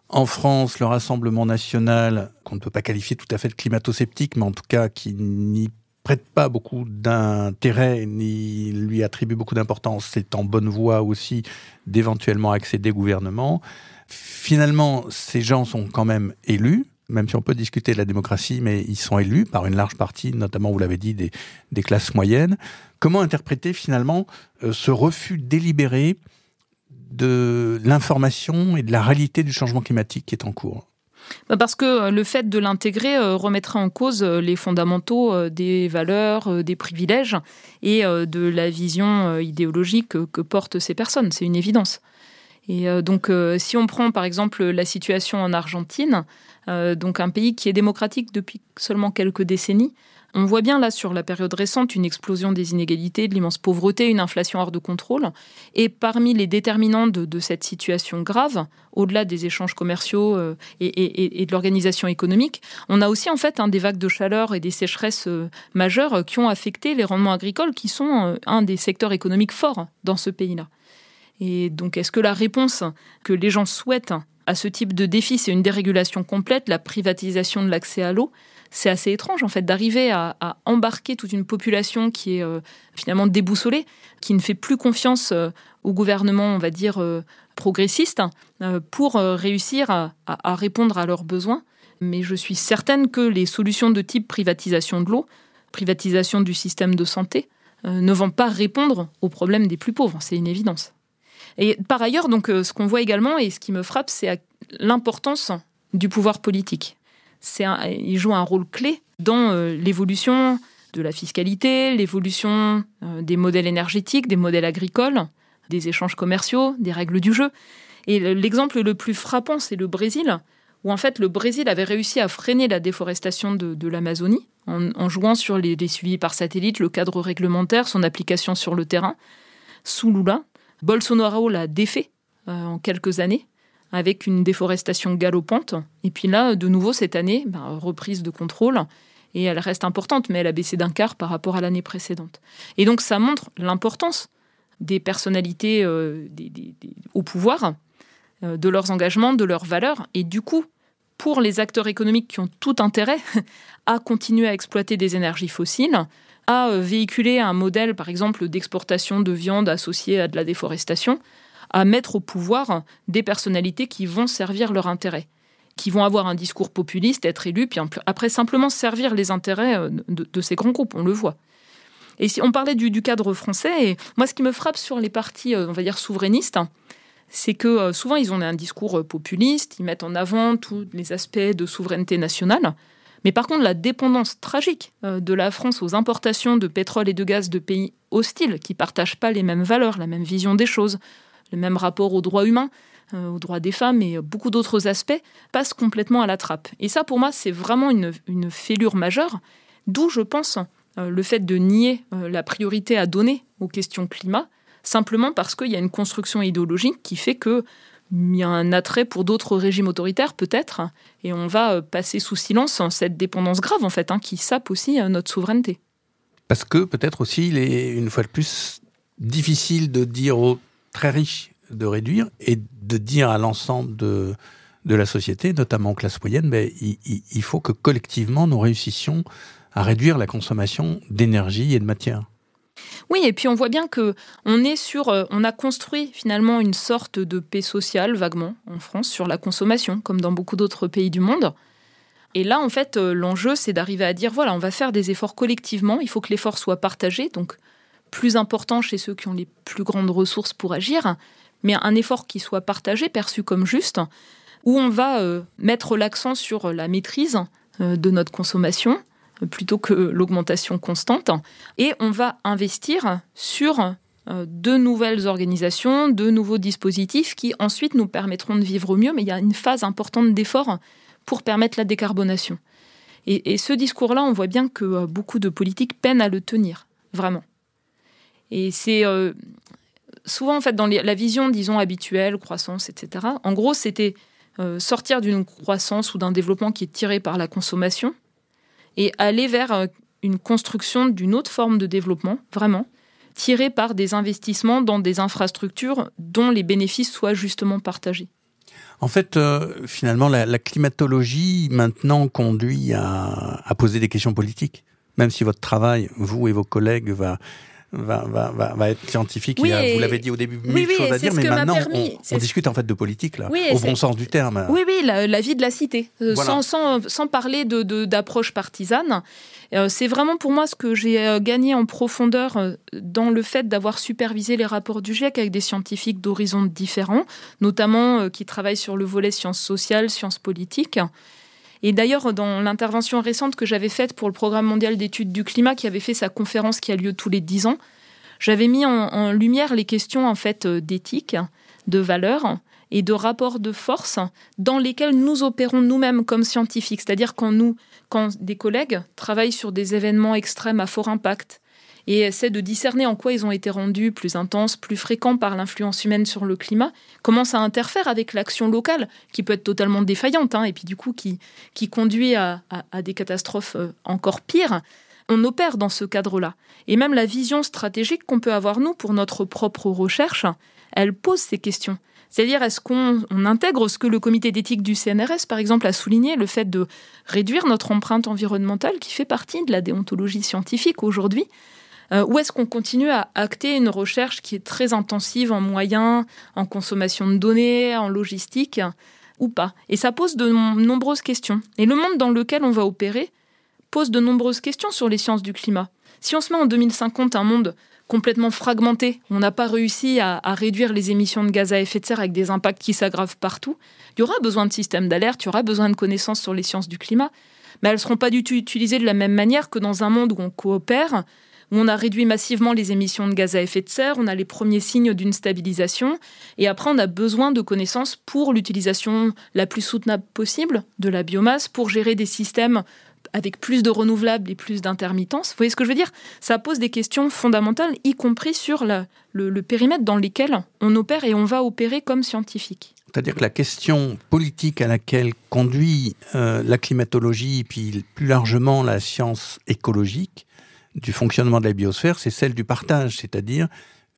En France, le Rassemblement national, qu'on ne peut pas qualifier tout à fait de climato-sceptique, mais en tout cas qui n'y prête pas beaucoup d'intérêt ni lui attribue beaucoup d'importance, c'est en bonne voie aussi d'éventuellement accéder au gouvernement. Finalement, ces gens sont quand même élus, même si on peut discuter de la démocratie, mais ils sont élus par une large partie, notamment, vous l'avez dit, des, classes moyennes. Comment interpréter finalement euh, ce refus délibéré de l'information et de la réalité du changement climatique qui est en cours? Parce que le fait de l'intégrer remettrait en cause les fondamentaux des valeurs, des privilèges et de la vision idéologique que portent ces personnes. C'est une évidence. Et donc, si on prend par exemple la situation en Argentine, un pays qui est démocratique depuis seulement quelques décennies, on voit bien là sur la période récente une explosion des inégalités, de l'immense pauvreté, une inflation hors de contrôle. Et parmi les déterminants de, cette situation grave, au-delà des échanges commerciaux euh, et, de l'organisation économique, on a aussi en fait des vagues de chaleur et des sécheresses euh, majeures qui ont affecté les rendements agricoles, qui sont euh, un des secteurs économiques forts dans ce pays-là. Et donc, est-ce que la réponse que les gens souhaitent à ce type de défi, c'est une dérégulation complète, la privatisation de l'accès à l'eau? C'est assez étrange en fait d'arriver à, embarquer toute une population qui est euh, finalement déboussolée, qui ne fait plus confiance euh, au gouvernement, on va dire, euh, progressiste, pour réussir à, répondre à leurs besoins. Mais je suis certaine que les solutions de type privatisation de l'eau, privatisation du système de santé, ne vont pas répondre aux problèmes des plus pauvres. C'est une évidence. Et par ailleurs, donc, ce qu'on voit également et ce qui me frappe, c'est l'importance du pouvoir politique il joue un rôle clé dans euh, l'évolution de la fiscalité, l'évolution euh, des modèles énergétiques, des modèles agricoles, des échanges commerciaux, des règles du jeu. Et l'exemple le plus frappant, c'est le Brésil, où en fait le Brésil avait réussi à freiner la déforestation de, l'Amazonie en, jouant sur les, suivis par satellite, le cadre réglementaire, son application sur le terrain. Sous Lula, Bolsonaro l'a défait euh, en quelques années avec une déforestation galopante. Et puis là, de nouveau, cette année, ben, reprise de contrôle. Et elle reste importante, mais elle a baissé d'un quart par rapport à l'année précédente. Et donc ça montre l'importance des personnalités euh, au pouvoir, euh, de leurs engagements, de leurs valeurs. Et du coup, pour les acteurs économiques qui ont tout intérêt à continuer à exploiter des énergies fossiles, à euh, véhiculer un modèle, par exemple, d'exportation de viande associée à de la déforestation, à mettre au pouvoir des personnalités qui vont servir leur intérêt qui vont avoir un discours populiste, être élus, puis après simplement servir les intérêts euh, de, ces grands groupes, on le voit. Et si on parlait du, cadre français, et moi ce qui me frappe sur les partis, euh, on va dire souverainistes, c'est que euh, souvent ils ont un discours populiste, ils mettent en avant tous les aspects de souveraineté nationale, mais par contre la dépendance tragique de la France aux importations de pétrole et de gaz de pays hostiles qui partagent pas les mêmes valeurs, la même vision des choses, le même rapport aux droits humains, euh, aux droits des femmes et beaucoup d'autres aspects, passent complètement à la trappe. Et ça, pour moi, c'est vraiment une, fêlure majeure, d'où je pense euh, le fait de nier euh, la priorité à donner aux questions climat, simplement parce qu'il y a une construction idéologique qui fait que il y a un attrait pour d'autres régimes autoritaires peut-être, et on va passer sous silence cette dépendance grave en fait, hein, qui sape aussi notre souveraineté. Parce que peut-être aussi il est une fois de plus difficile de dire aux très riche de réduire et de dire à l'ensemble de, de la société, notamment aux classes moyennes, ben, il, faut que collectivement nous réussissions à réduire la consommation d'énergie et de matière. Oui, et puis on voit bien que on est sur, euh, on a construit finalement une sorte de paix sociale vaguement en France sur la consommation, comme dans beaucoup d'autres pays du monde. Et là, en fait, euh, l'enjeu, c'est d'arriver à dire voilà, on va faire des efforts collectivement. Il faut que l'effort soit partagé. Donc, plus important chez ceux qui ont les plus grandes ressources pour agir, mais un effort qui soit partagé, perçu comme juste, où on va euh, mettre l'accent sur la maîtrise euh, de notre consommation euh, plutôt que l'augmentation constante, et on va investir sur de nouvelles organisations, de nouveaux dispositifs qui ensuite nous permettront de vivre mieux, mais il y a une phase importante d'effort pour permettre la décarbonation. et ce discours-là, on voit bien que beaucoup de politiques peinent à le tenir, vraiment. Et c'est euh, souvent, en fait, dans la vision, disons, habituelle, croissance, etc., en gros, c'était euh, sortir d'une croissance ou d'un développement qui est tiré par la consommation et aller vers euh, une construction d'une autre forme de développement, vraiment, tiré par des investissements dans des infrastructures dont les bénéfices soient justement partagés. En fait, finalement, la, climatologie maintenant conduit à, poser des questions politiques, même si votre travail, vous et vos collègues, va va, va, va, être scientifique. vous l'avez dit au début, mille choses à dire, mais maintenant on, discute en fait de politique là, au bon sens du terme. Oui, oui, la, vie de la cité, euh, sans, sans, sans, parler de d'approche partisane. Euh, c'est vraiment pour moi ce que j'ai euh, gagné en profondeur dans le fait d'avoir supervisé les rapports du GIEC avec des scientifiques d'horizons différents, notamment qui travaillent sur le volet sciences sociales, sciences politiques. Et d'ailleurs, dans l'intervention récente que j'avais faite pour le Programme mondial d'études du climat, qui avait fait sa conférence qui a lieu tous les dix ans, j'avais mis en, lumière les questions en fait euh, d'éthique, de valeur et de rapport de force dans lesquels nous opérons nous-mêmes comme scientifiques. C'est-à-dire quand nous, quand des collègues travaillent sur des événements extrêmes à fort impact, et essaient de discerner en quoi ils ont été rendus plus intenses, plus fréquents par l'influence humaine sur le climat, comment ça interfère avec l'action locale, qui peut être totalement défaillante, hein, et puis du coup qui, qui conduit à, des catastrophes euh, encore pires. On opère dans ce cadre-là. Et même la vision stratégique qu'on peut avoir, nous, pour notre propre recherche, elle pose ces questions. C'est-à-dire, est-ce qu'on intègre ce que le comité d'éthique du CNRS, par exemple, a souligné, le fait de réduire notre empreinte environnementale qui fait partie de la déontologie scientifique aujourd'hui euh, ou est-ce qu'on continue à acter une recherche qui est très intensive en moyens, en consommation de données, en logistique, ou pas? Et ça pose de nombreuses questions. Et le monde dans lequel on va opérer pose de nombreuses questions sur les sciences du climat. Si on se met en 2050 un monde complètement fragmenté, on n'a pas réussi à, réduire les émissions de gaz à effet de serre avec des impacts qui s'aggravent partout, il y aura besoin de systèmes d'alerte, il y aura besoin de connaissances sur les sciences du climat, mais elles ne seront pas du tout utilisées de la même manière que dans un monde où on coopère, où on a réduit massivement les émissions de gaz à effet de serre, on a les premiers signes d'une stabilisation, et après on a besoin de connaissances pour l'utilisation la plus soutenable possible de la biomasse, pour gérer des systèmes avec plus de renouvelables et plus d'intermittence. Vous voyez ce que je veux dire? Ça pose des questions fondamentales, y compris sur le, périmètre dans lequel on opère et on va opérer comme scientifique. C'est-à-dire que la question politique à laquelle conduit euh, la climatologie, puis plus largement la science écologique, du fonctionnement de la biosphère, c'est celle du partage, c'est-à-dire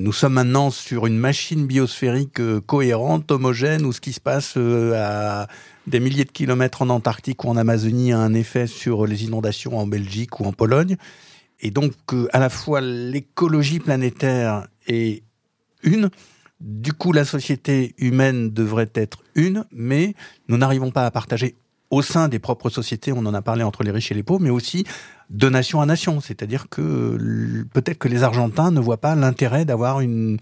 nous sommes maintenant sur une machine biosphérique euh, cohérente, homogène, où ce qui se passe euh, à des milliers de kilomètres en Antarctique ou en Amazonie a un effet sur les inondations en Belgique ou en Pologne. Et donc, euh, à la fois l'écologie planétaire est une, du coup la société humaine devrait être une, mais nous n'arrivons pas à partager au sein des propres sociétés, on en a parlé entre les riches et les pauvres, mais aussi de nation à nation. C'est-à-dire que peut-être que les Argentins ne voient pas l'intérêt d'avoir une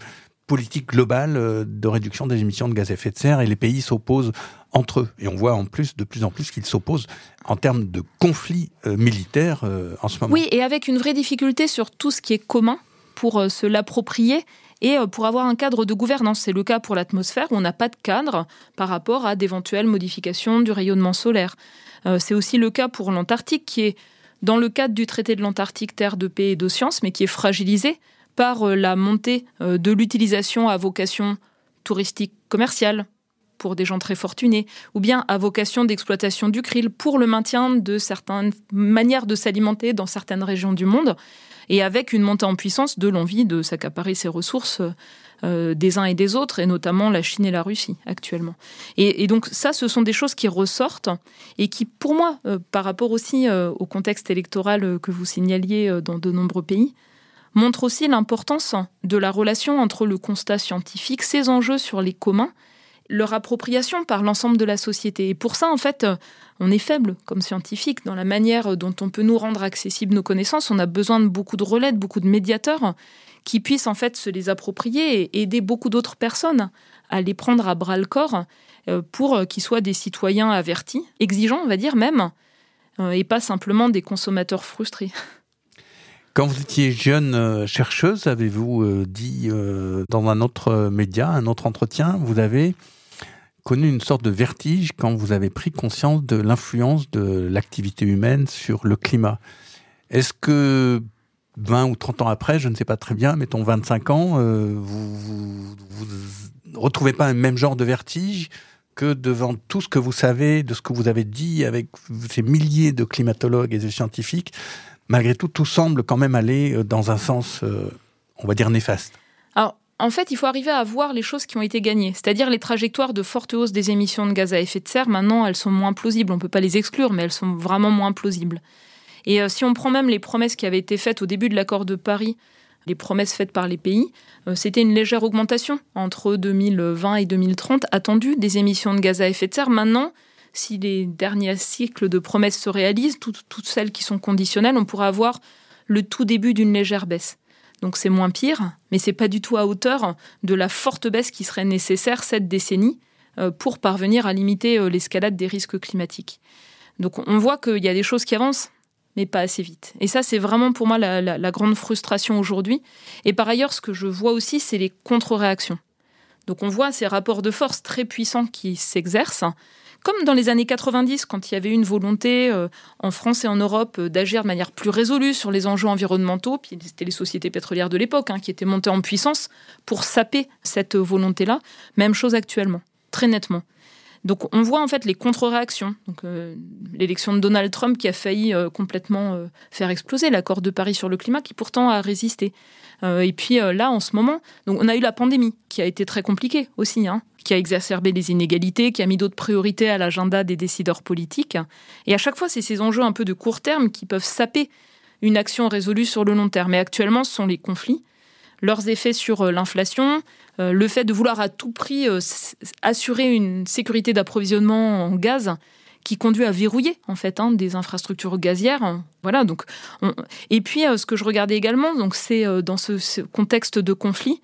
politique globale euh, de réduction des émissions de gaz à effet de serre et les pays s'opposent entre eux. Et on voit en plus, de plus en plus, qu'ils s'opposent en termes de conflits euh, militaires euh, en ce moment. Oui, et avec une vraie difficulté sur tout ce qui est commun pour se l'approprier et pour avoir un cadre de gouvernance. C'est le cas pour l'atmosphère où on n'a pas de cadre par rapport à d'éventuelles modifications du rayonnement solaire. C'est aussi le cas pour l'Antarctique qui est dans le cadre du traité de l'Antarctique Terre de paix et de science, mais qui est fragilisé par euh, la montée euh, de l'utilisation à vocation touristique commerciale pour des gens très fortunés, ou bien à vocation d'exploitation du krill pour le maintien de certaines manières de s'alimenter dans certaines régions du monde, et avec une montée en puissance de l'envie de s'accaparer ces ressources euh, des uns et des autres, et notamment la Chine et la Russie actuellement. Et, donc ça, ce sont des choses qui ressortent et qui, pour moi, euh, par rapport aussi euh, au contexte électoral que vous signaliez dans de nombreux pays, montrent aussi l'importance de la relation entre le constat scientifique, ses enjeux sur les communs, leur appropriation par l'ensemble de la société. Et pour ça, en fait, on est faible comme scientifique dans la manière dont on peut nous rendre accessibles nos connaissances. On a besoin de beaucoup de relais, de beaucoup de médiateurs qui puissent en fait se les approprier et aider beaucoup d'autres personnes à les prendre à bras le corps euh, pour qu'ils soient des citoyens avertis, exigeants, on va dire même, euh, et pas simplement des consommateurs frustrés. Quand vous étiez jeune euh, chercheuse, avez-vous dit dans un autre média, un autre entretien, vous avez connu une sorte de vertige quand vous avez pris conscience de l'influence de l'activité humaine sur le climat. Est-ce que 20 ou 30 ans après, je ne sais pas très bien, mettons 25 ans, euh, vous, ne retrouvez pas un même genre de vertige que devant tout ce que vous savez, de ce que vous avez dit avec ces milliers de climatologues et de scientifiques, malgré tout, tout semble quand même aller euh, dans un sens, euh, on va dire, néfaste? En fait, il faut arriver à voir les choses qui ont été gagnées. C'est-à-dire les trajectoires de forte hausse des émissions de gaz à effet de serre, maintenant, elles sont moins plausibles. On ne peut pas les exclure, mais elles sont vraiment moins plausibles. Et euh, si on prend même les promesses qui avaient été faites au début de l'accord de Paris les promesses faites par les pays, euh, c'était une légère augmentation entre 2020 et 2030 attendue des émissions de gaz à effet de serre. Maintenant, si les derniers cycles de promesses se réalisent, toutes, celles qui sont conditionnelles, on pourra avoir le tout début d'une légère baisse. Donc c'est moins pire, mais c'est pas du tout à hauteur de la forte baisse qui serait nécessaire cette décennie euh, pour parvenir à limiter euh, l'escalade des risques climatiques. Donc on voit qu'il y a des choses qui avancent, mais pas assez vite. Et ça, c'est vraiment pour moi la, grande frustration aujourd'hui. Et par ailleurs, ce que je vois aussi, c'est les contre-réactions. Donc on voit ces rapports de force très puissants qui s'exercent, comme dans les années 90, quand il y avait une volonté euh, en France et en Europe euh, d'agir de manière plus résolue sur les enjeux environnementaux, puis c'était les sociétés pétrolières de l'époque hein, qui étaient montées en puissance pour saper cette volonté-là. Même chose actuellement, très nettement. Donc on voit en fait les contre-réactions. Euh, l'élection de Donald Trump qui a failli euh, complètement euh, faire exploser l'accord de Paris sur le climat, qui pourtant a résisté. et puis là, en ce moment, donc on a eu la pandémie qui a été très compliquée aussi, hein, qui a exacerbé les inégalités, qui a mis d'autres priorités à l'agenda des décideurs politiques. Et à chaque fois, c'est ces enjeux un peu de court terme qui peuvent saper une action résolue sur le long terme. Mais actuellement, ce sont les conflits leurs effets sur l'inflation, le fait de vouloir à tout prix euh, assurer une sécurité d'approvisionnement en gaz qui conduit à verrouiller en fait hein, des infrastructures gazières. Voilà donc et puis ce que je regardais également donc c'est dans ce, contexte de conflit.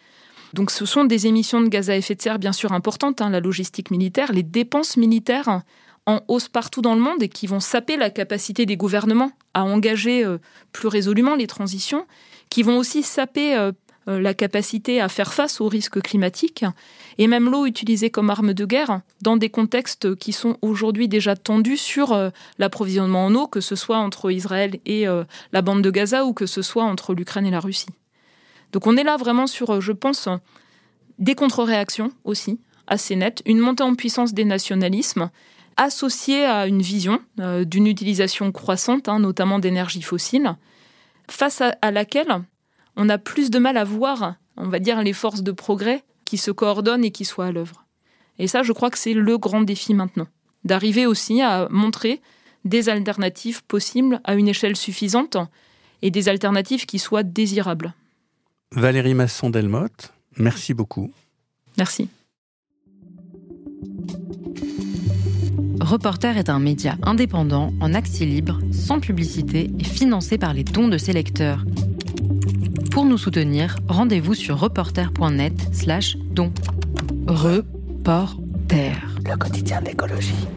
Donc ce sont des émissions de gaz à effet de serre bien sûr importantes, hein, la logistique militaire, les dépenses militaires en hausse partout dans le monde et qui vont saper la capacité des gouvernements à engager plus résolument les transitions, qui vont aussi saper euh, la capacité à faire face aux risques climatiques, et même l'eau utilisée comme arme de guerre dans des contextes qui sont aujourd'hui déjà tendus sur euh, l'approvisionnement en eau, que ce soit entre Israël et euh, la bande de Gaza ou que ce soit entre l'Ukraine et la Russie. Donc on est là vraiment sur, je pense, des contre-réactions aussi, assez nettes, une montée en puissance des nationalismes, associée à une vision d'une utilisation croissante, hein, notamment d'énergie fossile, face à laquelle on a plus de mal à voir, on va dire, les forces de progrès qui se coordonnent et qui soient à l'œuvre. Et ça, je crois que c'est le grand défi maintenant, d'arriver aussi à montrer des alternatives possibles à une échelle suffisante et des alternatives qui soient désirables. Valérie Masson-Delmotte, merci beaucoup. Merci. Reporter est un média indépendant, en accès libre, sans publicité et financé par les dons de ses lecteurs. Pour nous soutenir, rendez-vous sur reporter.net slash don. Reporter. Le quotidien d'écologie.